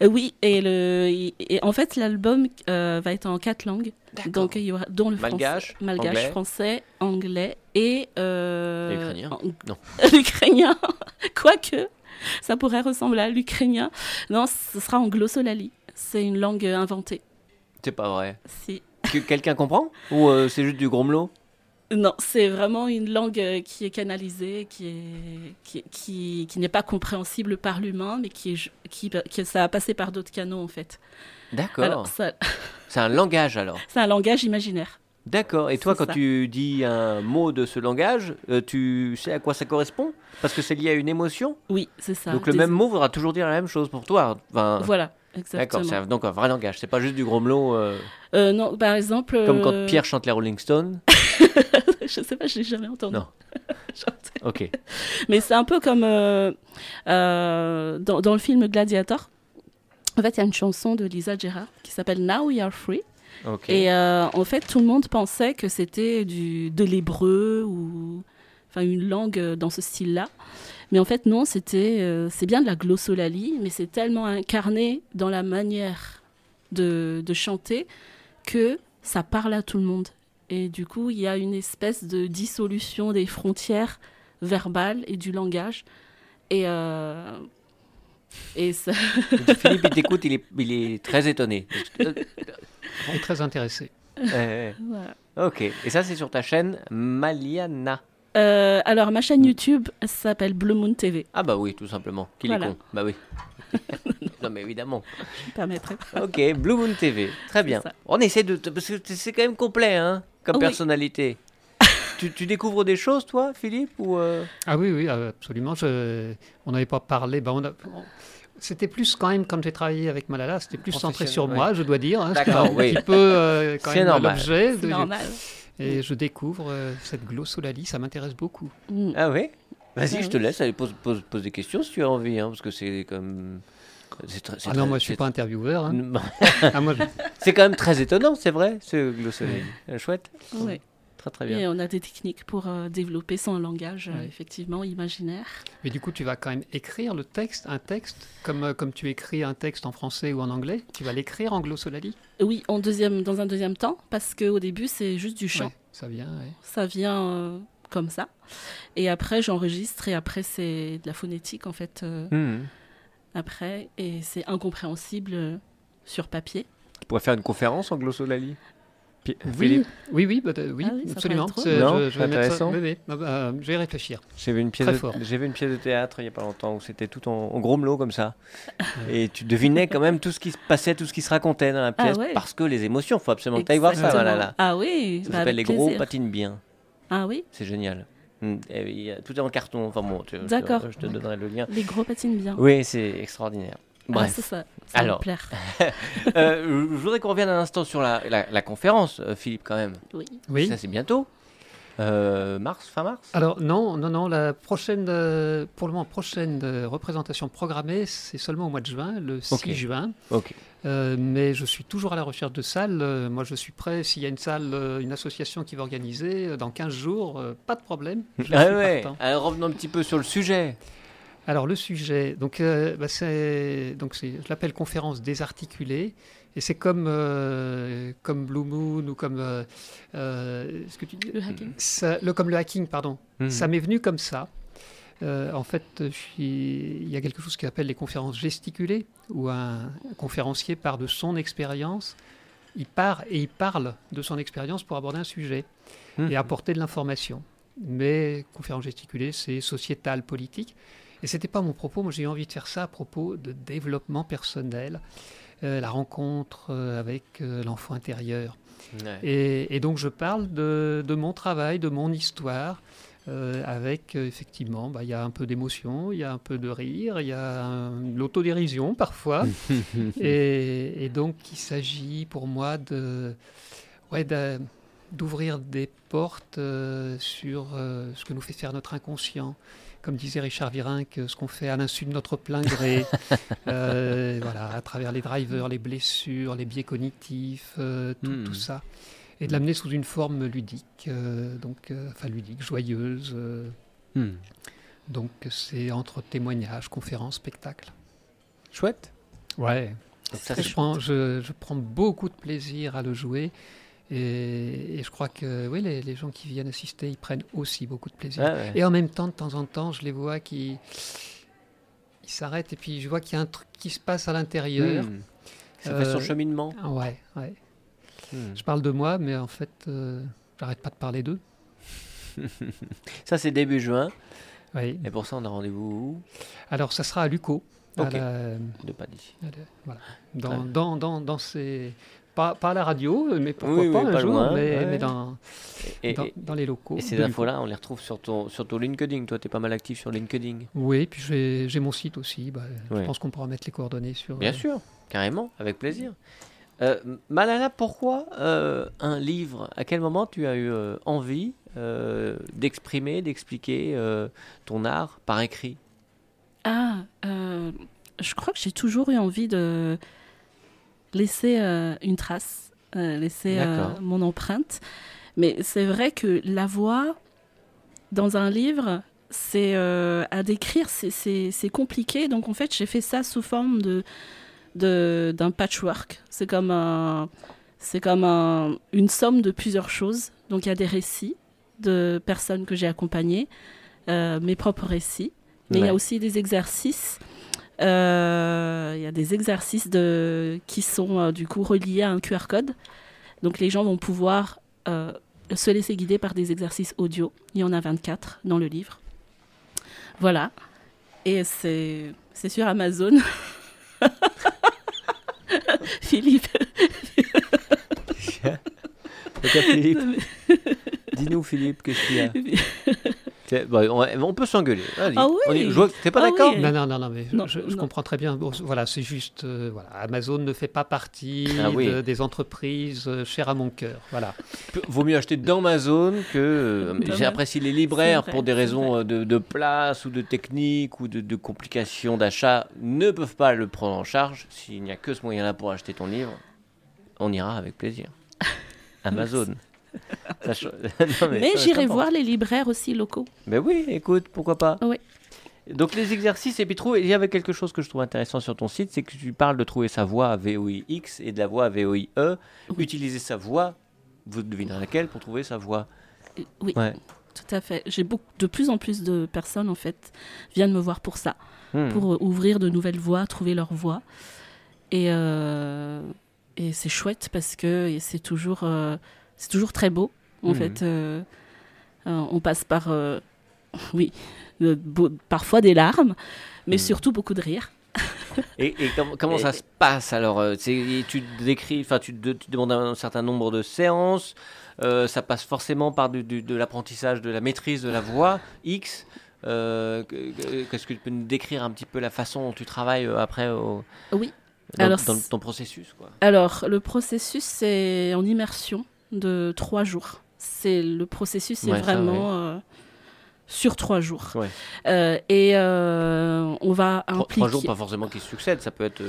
Euh, oui, et, le, et en fait, l'album euh, va être en quatre langues. Donc, il y aura dont le Malgache, français, malgache, anglais. français, anglais et euh, L'ukrainien en- Non. l'ukrainien. Quoique, ça pourrait ressembler à l'ukrainien. Non, ce sera en glossolali. C'est une langue euh, inventée. C'est pas vrai. Si. Que quelqu'un comprend Ou euh, c'est juste du gromelot Non, c'est vraiment une langue qui est canalisée, qui est qui, qui, qui n'est pas compréhensible par l'humain, mais qui est qui, qui ça a passé par d'autres canaux en fait. D'accord. Alors ça, C'est un langage alors. c'est un langage imaginaire. D'accord. Et toi, quand ça. tu dis un mot de ce langage, euh, tu sais à quoi ça correspond? Parce que c'est lié à une émotion? Oui, c'est ça. Donc le Des- même mot voudra toujours dire la même chose pour toi. Enfin, Voilà, D'accord, exactement. c'est donc un vrai langage. C'est pas juste du gromelot euh, Euh, non, par exemple. comme quand euh, Pierre chante les Rolling Stones. je sais pas, je l'ai jamais entendu. Non. Ok. Mais c'est un peu comme dans, dans le film Gladiator. En fait, il y a une chanson de Lisa Gerrard qui s'appelle Now We Are Free. Et euh, en fait, tout le monde pensait que c'était du de l'hébreu ou enfin une langue euh, dans ce style-là. Mais en fait, non, c'était euh, c'est bien de la glossolalie, mais c'est tellement incarné dans la manière de, de chanter que ça parle à tout le monde. Et du coup, il y a une espèce de dissolution des frontières verbales et du langage. Et, euh, et ça, Philippe, il t'écoute, il est, il est très étonné. On est très intéressé. euh, voilà. ok. Et ça, c'est sur ta chaîne Maliana. Euh, alors, ma chaîne YouTube elle s'appelle Blue Moon TV. Ah bah oui, tout simplement. Qu'il est Voilà. con. Bah oui. non mais évidemment. Je permettrai. Ok, Blue Moon TV. Très bien. ça. On essaie de... Parce que c'est quand même complet, hein, comme Oui. personnalité. Tu, tu découvres des choses, toi, Philippe ou euh, Ah oui, oui, euh, absolument. Je- on n'avait pas parlé. ben, on a- on- C'était plus quand même, quand j'ai travaillé avec Malala, c'était plus centré sur moi, je dois dire. hein. D'accord, un oui. petit peu euh, quand même normal. l'objet. C'est de- normal. Et je découvre euh, cette glossolalie, ça m'intéresse beaucoup. Mm. Ah oui? Vas-y, Ah je te laisse. Allez, pose, pose, pose des questions si tu as envie, hein, parce que c'est comme... c'est très- c'est Ah non, très- moi je suis c'est- pas intervieweur. hein. Ah, moi, je- C'est quand même très étonnant, c'est vrai, ce glossolalie. Chouette. Ouais. Très très bien. Et on a des techniques pour euh, développer son langage, euh, effectivement, imaginaire. Mais du coup, tu vas quand même écrire le texte, un texte, comme, euh, comme tu écris un texte en français ou en anglais, tu vas l'écrire en glossolalie Oui, en deuxième, dans un deuxième temps, parce qu'au début, c'est juste du chant. Ouais, Ça vient, ouais. Ça vient euh, comme ça. Et après, j'enregistre, et après, c'est de la phonétique, en fait, euh, Mhm. après. Et c'est incompréhensible euh, sur papier. Tu pourrais faire une conférence en Oui, Philippe, oui, oui, bah, oui, Ah oui, absolument. pourrait être C'est- drôle. je, Non, je vais ça. intéressant. oui, oui. Ah, bah, je vais réfléchir. j'ai vu une pièce, de, vu une pièce de théâtre il y a pas longtemps où c'était tout en, en gros melot comme ça, et tu devinais quand même tout ce qui se passait, tout ce qui se racontait dans la Ah pièce, ouais. parce que les émotions, faut absolument que tu ailles voir ça, là. Ah oui, Ça bah, s'appelle les gros patinent bien, Ah oui, c'est génial. Et il a- tout est en carton, enfin bon, tu- je te- je te donnerai le lien. les gros patinent bien. Oui, c'est extraordinaire. Ah, Bref. c'est ça. Ça Alors. me plaire. Euh, je voudrais qu'on revienne un instant sur la, la- la conférence, euh, Philippe, quand même. Oui. Oui. Ça, c'est bientôt. Euh, mars, fin mars? Alors non, non, non, la prochaine, euh, pour le moment, prochaine euh, représentation programmée, c'est seulement au mois de juin, le 6 Ok. juin. Ok. Euh, mais je suis toujours à la recherche de salles. Euh, moi, je suis prêt. S'il y a une salle, euh, une association qui va organiser euh, dans 15 jours, euh, pas de problème. Je Ah suis ouais. Alors revenons un petit peu sur le sujet. Alors le sujet, donc euh, bah, c'est donc c'est, je l'appelle conférence désarticulée. Et c'est comme, euh, comme Blue Moon ou comme. euh, ce que tu dis Le hacking. ça- le, Comme le hacking, pardon. Mhm. Ça m'est venu comme ça. Euh, en fait, je suis- il y a quelque chose qui s'appelle les conférences gesticulées, où un conférencier part de son expérience, il part et il parle de son expérience pour aborder un sujet Mhm. et apporter de l'information. Mais conférence gesticulée, c'est sociétal, politique. Et c'était pas mon propos. Moi, j'ai eu envie de faire ça à propos de développement personnel, euh, la rencontre euh, avec euh, l'enfant intérieur. Ouais. Et, et donc je parle de, de mon travail, de mon histoire, euh, avec effectivement, bah, il y a un peu d'émotion, il y a un peu de rire, il y a l'autodérision parfois. et, et donc il s'agit pour moi de, ouais, de- d'ouvrir des portes euh, sur euh, ce que nous fait faire notre inconscient. Comme disait Richard Virenque, ce qu'on fait à l'insu de notre plein gré, euh, voilà, à travers les drivers, les blessures, les biais cognitifs, euh, tout, Hmm. tout ça. Et de l'amener sous une forme ludique, euh, donc, euh, enfin ludique, joyeuse. euh, Hmm. donc c'est entre témoignages, conférences, spectacles. Chouette. Ouais. Donc ça, je, c'est prends, je, je prends beaucoup de plaisir à le jouer. Et, et je crois que oui, les, les gens qui viennent assister, ils prennent aussi beaucoup de plaisir. Ouais. Et en même temps, de temps en temps, je les vois qui ils s'arrêtent et puis je vois qu'il y a un truc qui se passe à l'intérieur. Hmm. Ça fait son Euh, cheminement. Ah Ouais, ouais. Hmm. Je parle de moi, mais en fait, euh, j'arrête pas de parler d'eux. Ça, c'est début juin. Oui. Et pour ça, on a rendez-vous où? Alors, ça sera à Luco. à Ok. la- De pas d'ici. à la- voilà. Très Dans, dans, dans, dans ces... Pas, pas à la radio, mais pourquoi Oui, pas oui, un pas jour, loin, mais, ouais. mais dans, Et, dans, et- dans les locaux. et ces infos-là, on les retrouve sur ton, sur ton LinkedIn. Toi, tu es pas mal actif sur LinkedIn. Oui, puis j'ai mon site aussi. bah, Ouais. Je pense qu'on pourra mettre les coordonnées sur... Bien euh, sûr, carrément, avec plaisir. Euh, Malala, pourquoi euh, un livre À quel moment tu as eu euh, envie euh, d'exprimer, d'expliquer euh, ton art par écrit? Ah, euh, je crois que j'ai toujours eu envie de laisser euh, une trace, euh, laisser euh, mon empreinte. Mais c'est vrai que la voix dans un livre, c'est euh, à décrire, c'est- compliqué. Donc en fait, j'ai fait ça sous forme de de- d'un patchwork. C'est comme un, c'est comme un- une somme de plusieurs choses. Donc il y a des récits de personnes que j'ai accompagnées, euh, mes propres récits, mais il y a aussi des exercices. Euh, Il y a des exercices de, qui sont euh, du coup reliés à un QR code. Donc les gens vont pouvoir euh, se laisser guider par des exercices audio. Il y en a 24 dans le livre. Voilà. Et c'est sur Amazon. Philippe. Philippe Dis-nous Philippe, qu'est-ce qu'il y a? on, on peut s'engueuler. Ah oui. on y- je vois que t'es pas Ah d'accord oui. Non, non, non, non, mais Non, je, je non. comprends très bien. Bon, voilà, c'est juste, euh, voilà, Amazon ne fait pas partie Ah oui. de- des entreprises euh, chères à mon cœur. Voilà. Vaut mieux acheter d'Amazon que. euh, mal. J'apprécie les libraires vrai, pour des raisons de, de place ou de technique ou de, de complications d'achat ne peuvent pas le prendre en charge. S'il n'y a que ce moyen-là pour acheter ton livre, on ira avec plaisir. Amazon. Ça cho- Non, Mais j'irai voir les libraires aussi locaux. Ben oui, écoute, pourquoi pas. Oui. Donc les exercices, et puis trouver, il y avait quelque chose que je trouve intéressant sur ton site, c'est que tu parles de trouver sa voix à VOIX et de la voix à VOIE. Oui. Utiliser sa voix, vous devinerez laquelle, pour trouver sa voix. Euh, Oui, Ouais. tout à fait. J'ai beaucoup, de plus en plus de personnes en fait viennent me voir pour ça, Hmm. pour euh, ouvrir de nouvelles voies, trouver leur voie. Et, euh, et c'est chouette parce que c'est toujours, euh, c'est toujours très beau. En Mhm. fait, euh, euh, on passe par, euh, oui, beau- parfois des larmes, mais Mhm. surtout beaucoup de rire. Et, et comment, comment ça se passe alors Tu décris, enfin tu, de- tu demandes un certain nombre de séances. euh, ça passe forcément par du- du- de l'apprentissage de la maîtrise de la voix X. Euh, que- que- Qu'est-ce que tu peux nous décrire un petit peu la façon dont tu travailles après au, Oui. dans, Alors, dans ton processus quoi? Alors, le processus, c'est en immersion de trois jours. C'est le processus est Ouais, ça, vraiment euh, sur trois jours. Ouais. Euh, et euh, on va impliquer trois jours, pas forcément qui se succèdent, ça peut être.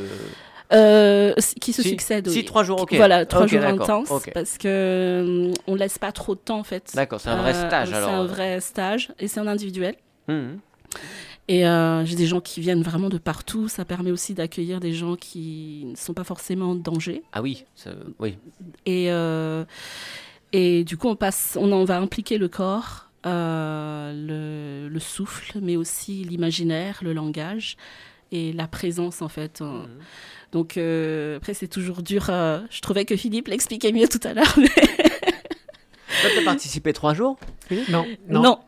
euh, qui se Si- succèdent. si, oui. trois jours, ok. Voilà, trois Ok, jours intenses parce que on laisse pas trop de temps en fait. D'accord, c'est un vrai Euh, stage C'est alors. un vrai stage et c'est en individuel. Mhm. Et euh, j'ai des gens qui viennent vraiment de partout. Ça permet aussi d'accueillir des gens qui ne sont pas forcément en danger. Ah oui, ça- oui. Et, euh, et du coup, on, passe, on en va impliquer le corps, euh, le, le souffle, mais aussi l'imaginaire, le langage et la présence, en fait. Mhm. Donc, euh, après, c'est toujours dur. euh, je trouvais que Philippe l'expliquait mieux tout à l'heure. mais Toi, t'as participé trois jours Non, non. non.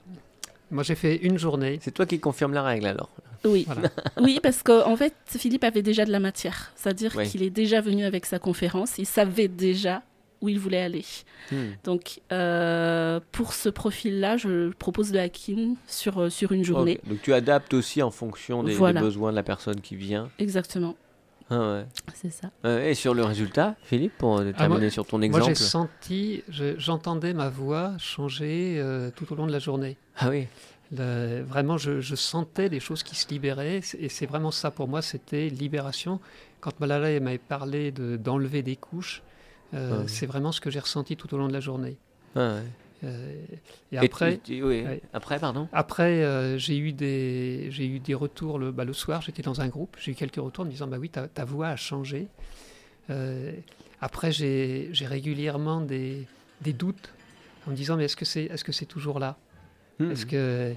Moi, j'ai fait une journée. C'est toi qui confirme la règle alors. Oui. Voilà. oui, parce qu'en en fait, Philippe avait déjà de la matière. C'est-à-dire Oui. qu'il est déjà venu avec sa conférence. Il savait déjà où il voulait aller. Hmm. Donc, euh, pour ce profil-là, je propose le hacking sur, euh, sur une journée. Donc tu adaptes aussi en fonction des, besoins de la personne qui vient. Exactement. Ah ouais. C'est ça. Euh, et sur le résultat, Philippe, pour euh, terminer moi- sur ton Moi, exemple. j'ai senti, je- j'entendais ma voix changer euh, tout au long de la journée. Ah oui. Le- vraiment, je, je sentais des choses qui se libéraient. Et c'est vraiment ça pour moi, c'était libération. Quand Malala m'avait parlé de- d'enlever des couches, euh, Ouais. c'est vraiment ce que j'ai ressenti tout au long de la journée. Ah ouais. Euh, et Et après, tu- tu- oui. Ouais. Après, pardon. Après, euh, j'ai eu des, j'ai eu des retours le, bah, le soir. J'étais dans un groupe. J'ai eu quelques retours en me disant, bah oui, ta, ta voix a changé. Euh, après, j'ai, j'ai régulièrement des, des doutes en me disant, mais est-ce que c'est, est-ce que c'est toujours là? Hmm. Est-ce que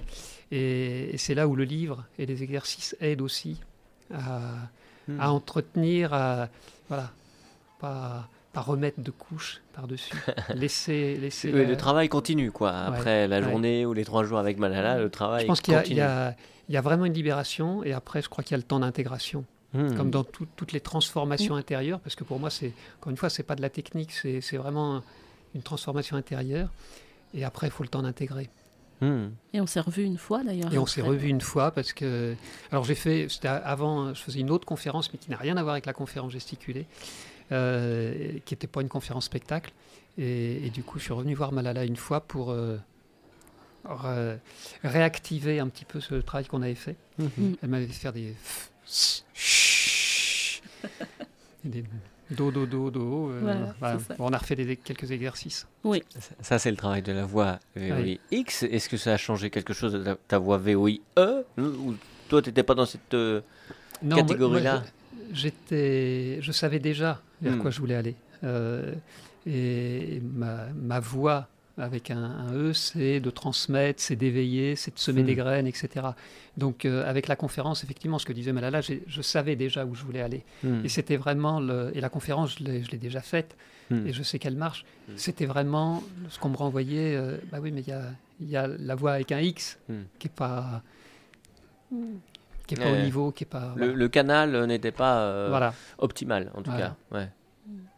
et, et c'est là où le livre et les exercices aident aussi à, Hmm. à entretenir, à, voilà, pas, pas remettre de couches par-dessus, laisser, laisser. Oui, la- le travail continue, quoi. Après la ouais. journée ou les trois jours avec Malala, le travail Je pense qu'il y a, il continue. y, a, il y a vraiment une libération et après, je crois qu'il y a le temps d'intégration, Hmm. comme dans tout- toutes les transformations intérieures, parce que pour moi, c'est encore une fois, c'est pas de la technique, c'est c'est vraiment une transformation intérieure. Et après, il faut le temps d'intégrer. Hmm. Et on s'est revu une fois d'ailleurs. Et on s'est revu une fois parce que, alors j'ai fait, c'était avant, je faisais une autre conférence, mais qui n'a rien à voir avec la conférence gesticulée, euh, qui n'était pas une conférence spectacle. Et, et du coup, je suis revenu voir Malala une fois pour euh, re- réactiver un petit peu ce travail qu'on avait fait. Mhm. Elle m'avait fait faire des et des do do do do. euh, Voilà, on a refait des, quelques exercices. Ça, ça, c'est le travail de la voix VOIX. Est-ce que ça a changé quelque chose de ta, ta voix VOIE Ou toi, tu n'étais pas dans cette. euh, Catégorie-là. J'étais, je savais déjà vers Hmm. quoi je voulais aller. Euh, et ma, ma voix avec un, un E, c'est de transmettre, c'est d'éveiller, c'est de semer Hmm. des graines, etc. Donc euh, avec la conférence, effectivement, ce que disait Malala, je savais déjà où je voulais aller. hmm. Et c'était vraiment, le, et la conférence, je l'ai déjà faite, Hmm. et je sais qu'elle marche. Hmm. C'était vraiment ce qu'on me renvoyait, euh, bah oui, mais il y a, y a la voix avec un X Hmm. qui n'est pas, qui est pas Ouais. au niveau, qui est pas... Le, le canal euh, n'était pas euh, voilà. optimal, en tout Voilà. cas. Ouais.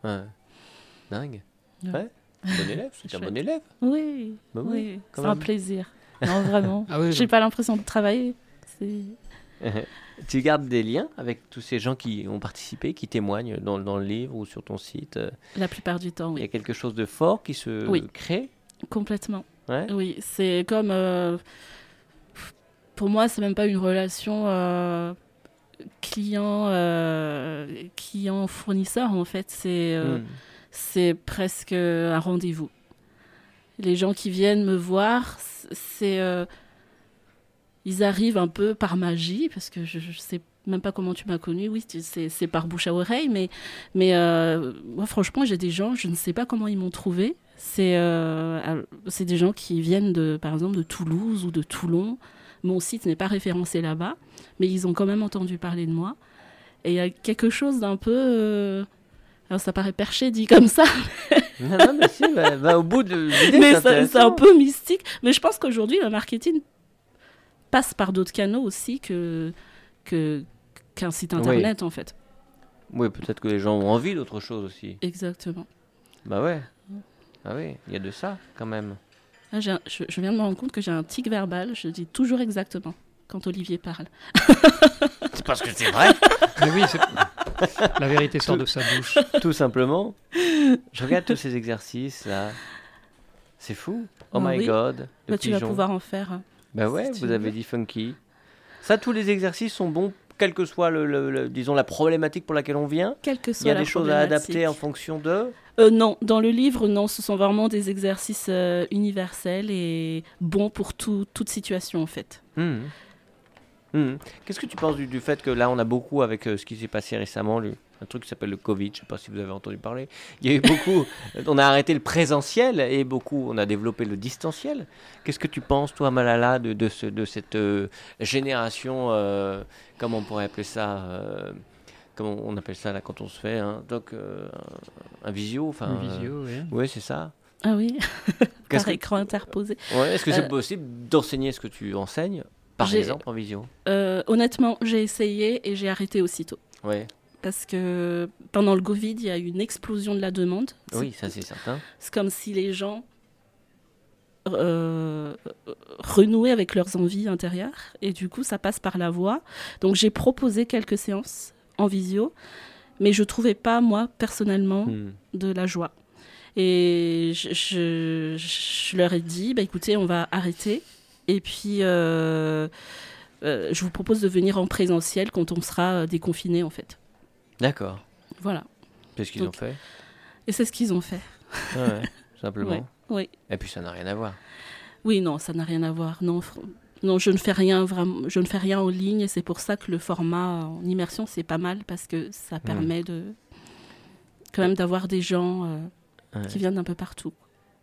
Ouais. Dingue. Ouais. Ouais. Bon élève, c'est un bon élève. Oui, Bah oui, oui, quand c'est un plaisir. Non, vraiment. Ah oui, J'ai pas l'impression de travailler. Tu gardes des liens avec tous ces gens qui ont participé, qui témoignent dans, dans le livre ou sur ton site. euh, La plupart du temps, Il y a oui. quelque chose de fort qui se Oui. crée? Complètement. Ouais. Oui, c'est comme. euh, pour moi, c'est même pas une relation euh, client euh, client fournisseur en fait. C'est euh, Hmm. c'est presque un rendez-vous. Les gens qui viennent me voir, c'est euh, ils arrivent un peu par magie parce que je, je sais même pas comment tu m'as connu. Oui, c'est par bouche à oreille, mais mais euh, moi franchement, j'ai des gens, je ne sais pas comment ils m'ont trouvé. C'est euh, c'est des gens qui viennent de par exemple de Toulouse ou de Toulon. Mon site n'est pas référencé là-bas, mais ils ont quand même entendu parler de moi. Et il y a quelque chose d'un peu euh, alors ça paraît perché dit comme ça, Non, non, mais si, va, va au bout de mais c'est un peu mystique. Mais je pense qu'aujourd'hui, le marketing passe par d'autres canaux aussi que que- qu'un site Oui. internet, en fait. Oui, peut-être que les gens ont envie d'autre chose aussi. Exactement. Bah ouais. Ah oui, il y a de ça quand même. Là, un- je, je viens de me rendre compte que j'ai un tic verbal. Je dis toujours exactement quand Olivier parle. C'est parce que c'est vrai. Mais oui, c'est- la vérité sort de sa bouche. Tout simplement. Je regarde tous ces exercices là. C'est fou. Oh Ah my oui. god. le Bah, tu vas pouvoir en faire. hein. Bah ouais, si vous avez dit funky. Ça, tous les exercices sont bons, quelle que soit le, le- le- disons la problématique pour laquelle on vient. Quelle que Il soit y a la des choses à adapter en fonction de. Euh, non, dans le livre, non, ce sont vraiment des exercices euh, universels et bons pour tout- toute situation, en fait. Hmm. Mhm. Qu'est-ce que tu penses du, du fait que là, on a beaucoup avec euh, ce qui s'est passé récemment, le- un truc qui s'appelle le Covid, je sais pas si vous avez entendu parler. Il y a eu beaucoup, on a arrêté le présentiel et beaucoup, on a développé le distanciel. Qu'est-ce que tu penses, toi, Malala, de, de, ce, de cette euh, génération, euh, comment on pourrait appeler ça Comment on appelle ça là quand on se fait hein, donc euh, un, un visio, enfin. Visio, oui. Oui, c'est ça. Ah oui, par que- écran interposé. Ouais, Est-ce que c'est Euh, possible d'enseigner ce que tu enseignes, par exemple, en visio? Euh, honnêtement, j'ai essayé et j'ai arrêté aussitôt. Ouais. Parce que pendant le Covid, il y a eu une explosion de la demande. Oui, ça c'est certain. C'est comme si les gens euh, renouaient avec leurs envies intérieures. Et du coup, ça passe par la voix. Donc, j'ai proposé quelques séances en visio. Mais je trouvais pas, moi, personnellement, Hmm. de la joie. Et je, je- je leur ai dit, bah, écoutez, on va arrêter. Et puis, euh, euh, je vous propose de venir en présentiel quand on sera déconfiné, en fait. D'accord. Voilà. C'est ce qu'ils ont fait? Et c'est ce qu'ils ont fait. Ouais, simplement. Ouais, oui. Et puis ça n'a rien à voir. Oui, non, ça n'a rien à voir. Non, non, je ne fais rien vraiment. Je ne fais rien en ligne et c'est pour ça que le format en immersion c'est pas mal parce que ça permet de quand même d'avoir des gens euh, Ouais. qui viennent d'un peu partout.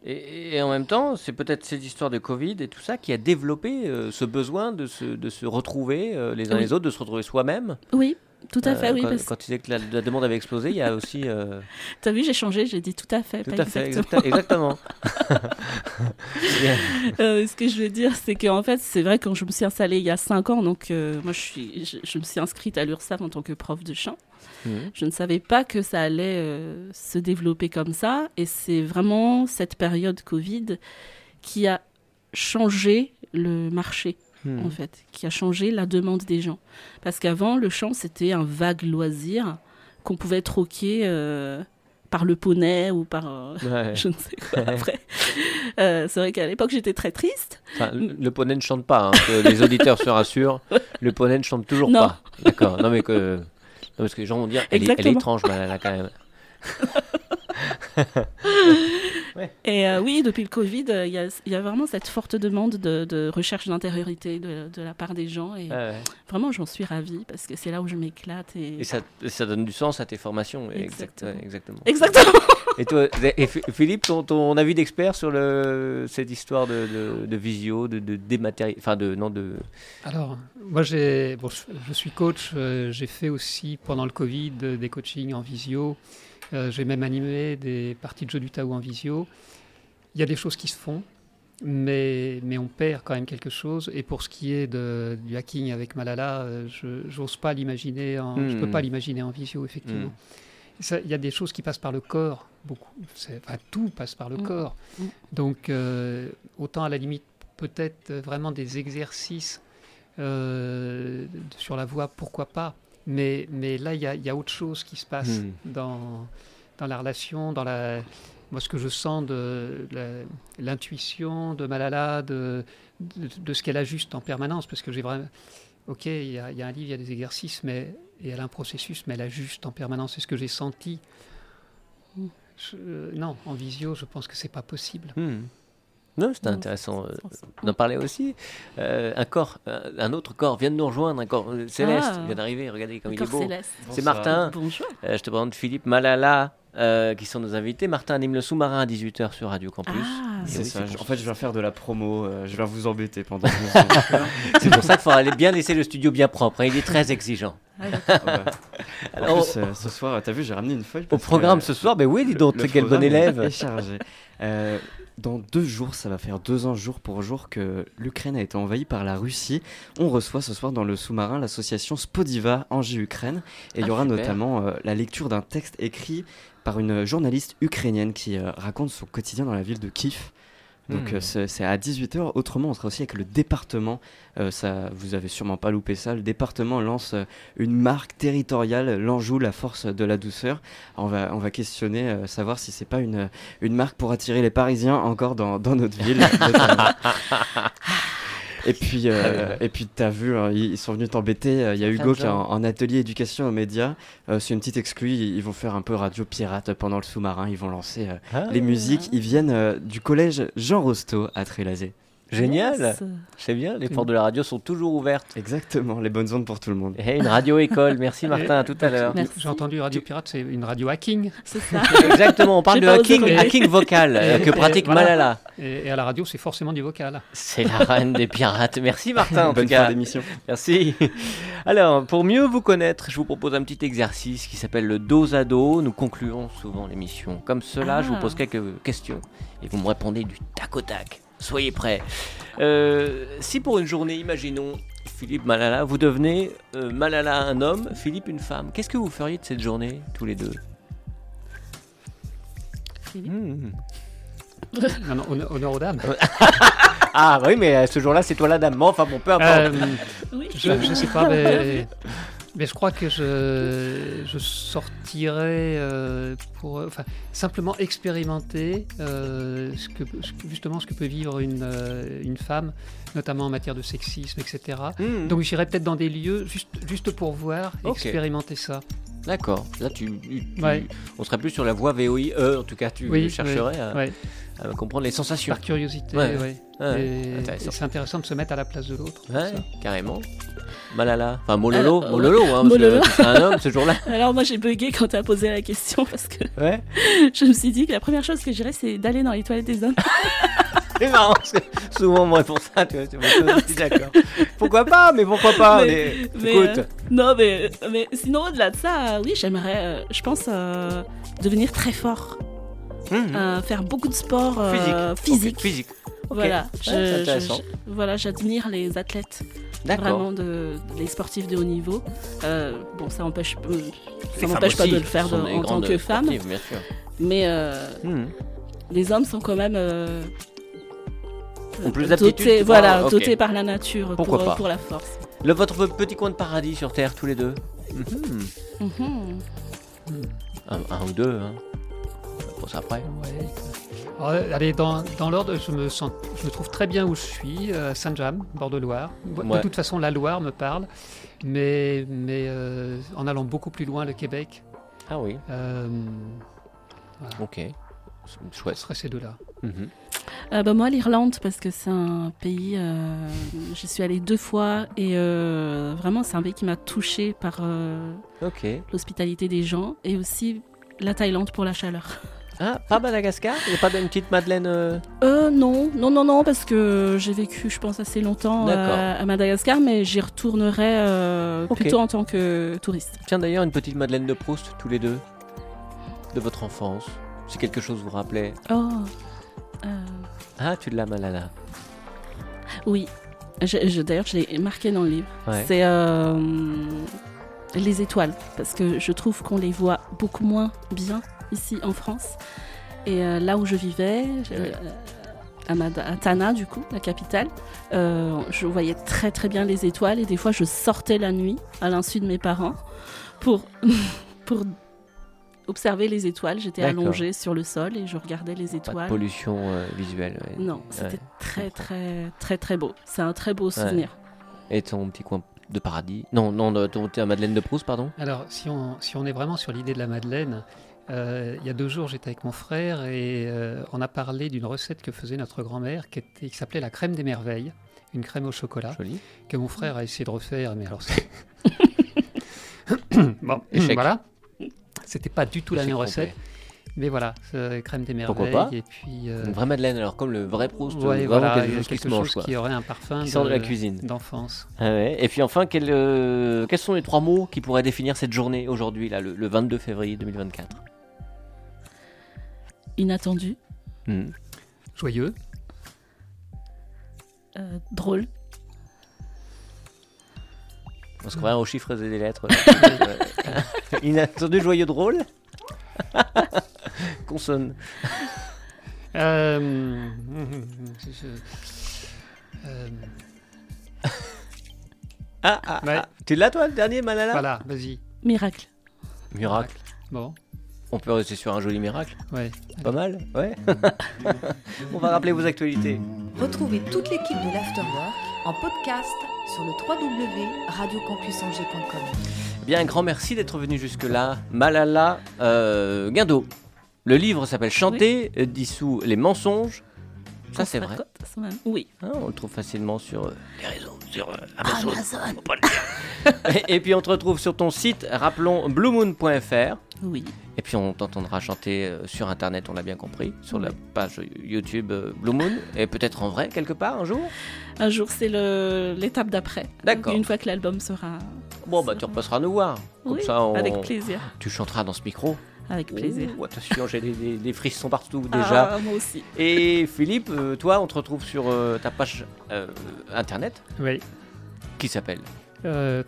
Et, et en même temps, c'est peut-être cette histoire de Covid et tout ça qui a développé euh, ce besoin de se, de se retrouver euh, les uns Oui. les autres, de se retrouver soi-même. Oui, tout à fait. Euh, Oui, quand, parce... quand tu disais que la, la demande avait explosé, il y a aussi. euh, T'as vu, j'ai changé. J'ai dit tout à fait. tout pas à fait, exactement. Euh, ce que je veux dire, c'est qu'en fait, c'est vrai quand je me suis installée il y a cinq ans, donc euh, moi je suis, je, je me suis inscrite à l'URSSAF en tant que prof de chant. Mhm. Je ne savais pas que ça allait se développer comme ça. Et c'est vraiment cette période Covid qui a changé le marché, Mhm. en fait, qui a changé la demande des gens. Parce qu'avant, le chant, c'était un vague loisir qu'on pouvait troquer euh, par le poney ou par euh, Ouais. je ne sais quoi après. Euh, c'est vrai qu'à l'époque, j'étais très triste. Enfin, le poney ne chante pas, hein, que les auditeurs se rassurent. Le poney ne chante toujours Non. pas. D'accord. Non, mais que. non, parce que les gens vont dire, elle est, elle est étrange, Malala, quand même. Et euh, oui, depuis le Covid, euh, il y, a, il y a vraiment cette forte demande de, de recherche d'intériorité de, de la part des gens. Et ouais. vraiment, j'en suis ravie parce que c'est là où je m'éclate. Et... Et ça, ça donne du sens à tes formations. Exact- Exactement. exactement. Exactement. Et toi, et Philippe, ton, ton avis d'expert sur le, cette histoire de, de, de visio, de, de enfin de non de. Alors, moi, j'ai, bon, je, je suis coach. euh, j'ai fait aussi pendant le Covid des coachings en visio. Euh, j'ai même animé des parties de jeux du Tao en visio. Il y a des choses qui se font, mais, mais on perd quand même quelque chose. Et pour ce qui est de, du hacking avec Malala, euh, je n'ose pas l'imaginer. En, Je peux Hmm. pas l'imaginer en visio, effectivement. Hmm. Il y a des choses qui passent par le corps, beaucoup. C'est- Enfin, tout passe par le Mm. corps. Donc, euh, autant à la limite, peut-être vraiment des exercices euh, sur la voix, pourquoi pas. Mais, mais là, il y a, il y a autre chose qui se passe Hmm. dans, dans la relation, dans la. Moi, ce que je sens de l'intuition de Malala, de, de, de ce qu'elle ajuste en permanence, parce que j'ai vraiment. Ok, il y, a, il y a un livre, il y a des exercices, mais et elle a un processus, mais elle ajuste en permanence. C'est ce que j'ai senti. Je- non, en visio, je pense que c'est pas possible. Hmm. Non, c'était Non, intéressant euh, ça- d'en parler aussi. Euh, un corps, un, un autre corps vient de nous rejoindre, un corps euh, céleste Ah. vient d'arriver. Regardez comme il est beau. céleste. C'est Martin. Bonjour. Euh, je te présente Philippe Malala, euh, qui sont nos invités. Martin anime le sous-marin à 18h sur Radio Campus. Ah, C'est oui, ça. je- En fait, je viens faire de la promo. euh, je viens vous embêter pendant. C'est pour ça qu'il faudra aller bien laisser le studio bien propre. hein. Il est très exigeant. ah. En Alors, plus, euh, ce soir, t'as vu, j'ai ramené une feuille. au parce que, programme euh, ce soir, ben oui, dis donc, quel bon programme est élève. chargé. Euh, dans deux jours, ça va faire deux ans jour pour jour que l'Ukraine a été envahie par la Russie. On reçoit ce soir dans le sous-marin l'association Spodiva Angers-Ukraine. Et il y Ah, aura super. notamment euh, la lecture d'un texte écrit par une journaliste ukrainienne qui euh, raconte son quotidien dans la ville de Kiev. Donc Hmm. euh, c'est à 18h. Autrement, on sera aussi avec le département. Euh, ça, vous avez sûrement pas loupé ça. Le département lance euh, une marque territoriale, l'Anjou, la force de la douceur. Alors, on va, on va questionner, euh, savoir si c'est pas une, une marque pour attirer les Parisiens encore dans, dans notre ville. Et puis, euh, et puis t'as vu, hein, ils sont venus t'embêter. euh, Il y a Hugo un qui est en, en atelier éducation aux médias. Euh, c'est une petite exclue. Ils, vont faire un peu radio pirate pendant le sous-marin. Ils vont lancer euh, Ah, les musiques. Ils viennent euh, du collège Jean Rostand à Trélazé. Génial. Yes. C'est bien, les portes de la radio sont toujours ouvertes. Exactement, les bonnes ondes pour tout le monde. Et une radio école. Merci Martin, à tout à l'heure. J'ai entendu Radio Pirate, c'est une radio hacking. C'est ça. Exactement, on parle de hacking, vocal euh, que Et pratique voilà. Malala. Et, et à la radio, c'est forcément du vocal. C'est la reine des pirates. Merci Martin, en tout Bonne fin cas. d'émission. Merci. Alors, pour mieux vous connaître, je vous propose un petit exercice qui s'appelle le dos à dos. Nous concluons souvent l'émission comme cela. Je vous Ah. pose quelques questions et vous me répondez du tac au tac. Soyez prêts. Euh, si pour une journée, imaginons, Philippe Malala, vous devenez euh, Malala un homme, Philippe une femme, qu'est-ce que vous feriez de cette journée, tous les deux? Philippe. Non, non, honneur, aux dames. Ah oui, mais euh, ce jour-là, c'est toi la dame. Bon, enfin bon, peu importe. Euh, Oui. je, je sais pas, mais, mais je crois que je, je sortirais euh, pour enfin, simplement expérimenter euh, ce que, justement ce que peut vivre une, euh, une femme, notamment en matière de sexisme, etc. Hmm. Donc j'irais peut-être dans des lieux juste, juste pour voir, Ok. expérimenter ça. D'accord. Là, tu, tu- tu- Ouais. on serait plus sur la voie VOIE. En tout cas, tu Oui, chercherais à, Ouais, à comprendre les sensations. par curiosité, Ouais. ouais. Ouais, Et- intéressant. et c'est intéressant de se mettre à la place de l'autre. carrément. Malala. Enfin, Mololo. Alors, euh, Mololo, hein, parce Mololo. que c'est un homme ce jour-là. Alors moi j'ai bugué quand tu as posé la question parce que Ouais. je me suis dit que la première chose que je dirais c'est d'aller dans les toilettes des hommes. C'est marrant, parce que souvent, moi, pour ça, tu vois, c'est moi, je suis d'accord. Pourquoi pas, mais pourquoi pas Mais- mais, mais, Écoute, euh, non mais, mais sinon au-delà de ça, euh, oui j'aimerais, euh, je pense, euh, devenir très fort, hum, euh, faire beaucoup de sport euh, physique. physique. Voilà, Ouais, je- voilà, j'admire les athlètes, vraiment de, les sportifs de haut niveau. Euh, bon, ça empêche, euh, ça m'empêche pas de le faire de- en tant que femme, sportives, bien sûr. mais euh, Hum. les hommes sont quand même euh, plus dotés- voilà, Ok. dotés par la nature Pourquoi pour, pas. pour la force. Le, votre petit coin de paradis sur Terre, tous les deux Mhm. Mhm. un, un ou deux, hein. Après. Ouais. Alors, allez, dans, dans l'ordre, je me, sens, je me trouve très bien où je suis, euh, Saint-James, bord de Loire. De Ouais. toute façon, la Loire me parle, mais, mais euh, en allant beaucoup plus loin, le Québec, Ah oui, euh, ok. C'est ce Chouette. serait ces deux-là. Bah, moi, l'Irlande, parce que c'est un pays, euh, j'y suis allée deux fois et euh, vraiment, c'est un pays qui m'a touchée par euh, l'hospitalité des gens et aussi la Thaïlande pour la chaleur. Ah, pas Madagascar? Il n'y a pas d'une petite Madeleine euh, Euh, non, non, non, non, parce que j'ai vécu, je pense, assez longtemps euh, à Madagascar, mais j'y retournerai euh, plutôt en tant que touriste. Tiens d'ailleurs, une petite Madeleine de Proust, tous les deux, de votre enfance. Si quelque chose vous rappelait? Oh, Ah, tu l'as, Malala. oui. Je- je- D'ailleurs, je l'ai marqué dans le livre. Ouais. C'est les étoiles, parce que je trouve qu'on les voit beaucoup moins bien ici en France. Et euh, là où je vivais, euh, à, Tana, du coup, la capitale, euh, je voyais très très bien les étoiles et des fois je sortais la nuit à l'insu de mes parents pour, pour observer les étoiles. J'étais D'accord. allongée sur le sol et je regardais les Pas de étoiles. pollution euh, visuelle. ouais. Non, c'était Ouais, très très très très beau. C'est un très beau souvenir. Et ton petit coin de paradis? Non, non, de- ton ta Madeleine de Proust, pardon? Alors, si on, si on est vraiment sur l'idée de la Madeleine, euh, il y a deux jours, j'étais avec mon frère et euh, on a parlé d'une recette que faisait notre grand-mère qui, était- qui s'appelait la crème des merveilles, une crème au chocolat, Joli. que mon frère a essayé de refaire, mais alors c'est... bon, Échec. voilà. C'était pas du tout la même complet. recette, mais voilà, crème des Pourquoi merveilles. pas Et puis, euh, Une vraie Madeleine, alors comme le vrai Proust, ouais, voilà, quelque chose qui quelque se mange, chose quoi. qui aurait un parfum Qui sort de la cuisine. d'enfance. Ah ouais. Et puis enfin, quel, euh, quels sont les trois mots qui pourraient définir cette journée aujourd'hui, là, le, le 22 février 2024 Inattendu, Hmm. Joyeux, euh, drôle. On se croirait aux chiffres et des lettres. là. Inattendu, joyeux, drôle Consonne. Euh, euh, Ah, ah, Ouais. ah. Tu l'as toi le dernier, Malala? Voilà, vas-y. Miracle. Miracle. Bon, On peut rester sur un joli miracle. ouais. Pas mal Ouais. On va rappeler vos actualités. Retrouvez toute l'équipe de l'Afterwork en podcast sur le www.radiocampusangers.com. Bien, un grand merci d'être venu jusque-là. Malala euh, Guindo. Le livre s'appelle Chanter, dissout les mensonges. Ça, c'est vrai. Oui. Hein, on le trouve facilement sur euh, les réseaux, sur euh, Amazon. Et puis on te retrouve sur ton site, rappelons bluemoon.fr. Oui. Et puis on t'entendra chanter euh, sur internet, on l'a bien compris, sur la page YouTube euh, Blue Moon, et peut-être en vrai quelque part un jour. Un jour, c'est le- l'étape d'après. D'accord. Une fois que l'album sera. Bon bah tu repasseras nous voir. Comme Oui, ça, on- avec plaisir. tu chanteras dans ce micro. Avec plaisir. Ouh, attention, j'ai des, des- des frissons partout déjà. Ah, moi aussi. Et Philippe, euh, toi, on te retrouve sur euh, ta page euh, internet Oui. qui s'appelle? Euh.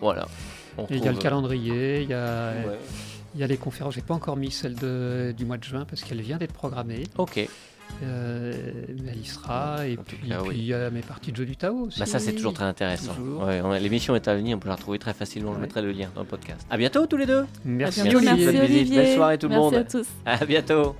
Voilà. Il y a le retrouve, calendrier, il y a, euh, ouais. il y a les conférences. J'ai pas encore mis celle de, du mois de juin parce qu'elle vient d'être programmée. Ok. Euh, mais elle y sera. Et En puis, cas, oui. puis il y a mes parties de jeu du Tao aussi. Bah ça c'est toujours très intéressant. Ouais, L'émission est à venir, on peut la retrouver très facilement. Je mettrai le lien dans le podcast. À bientôt tous les deux. Merci. Merci, Merci, bonne visite, Olivier. belle soirée tout le Merci monde. à tous. À bientôt.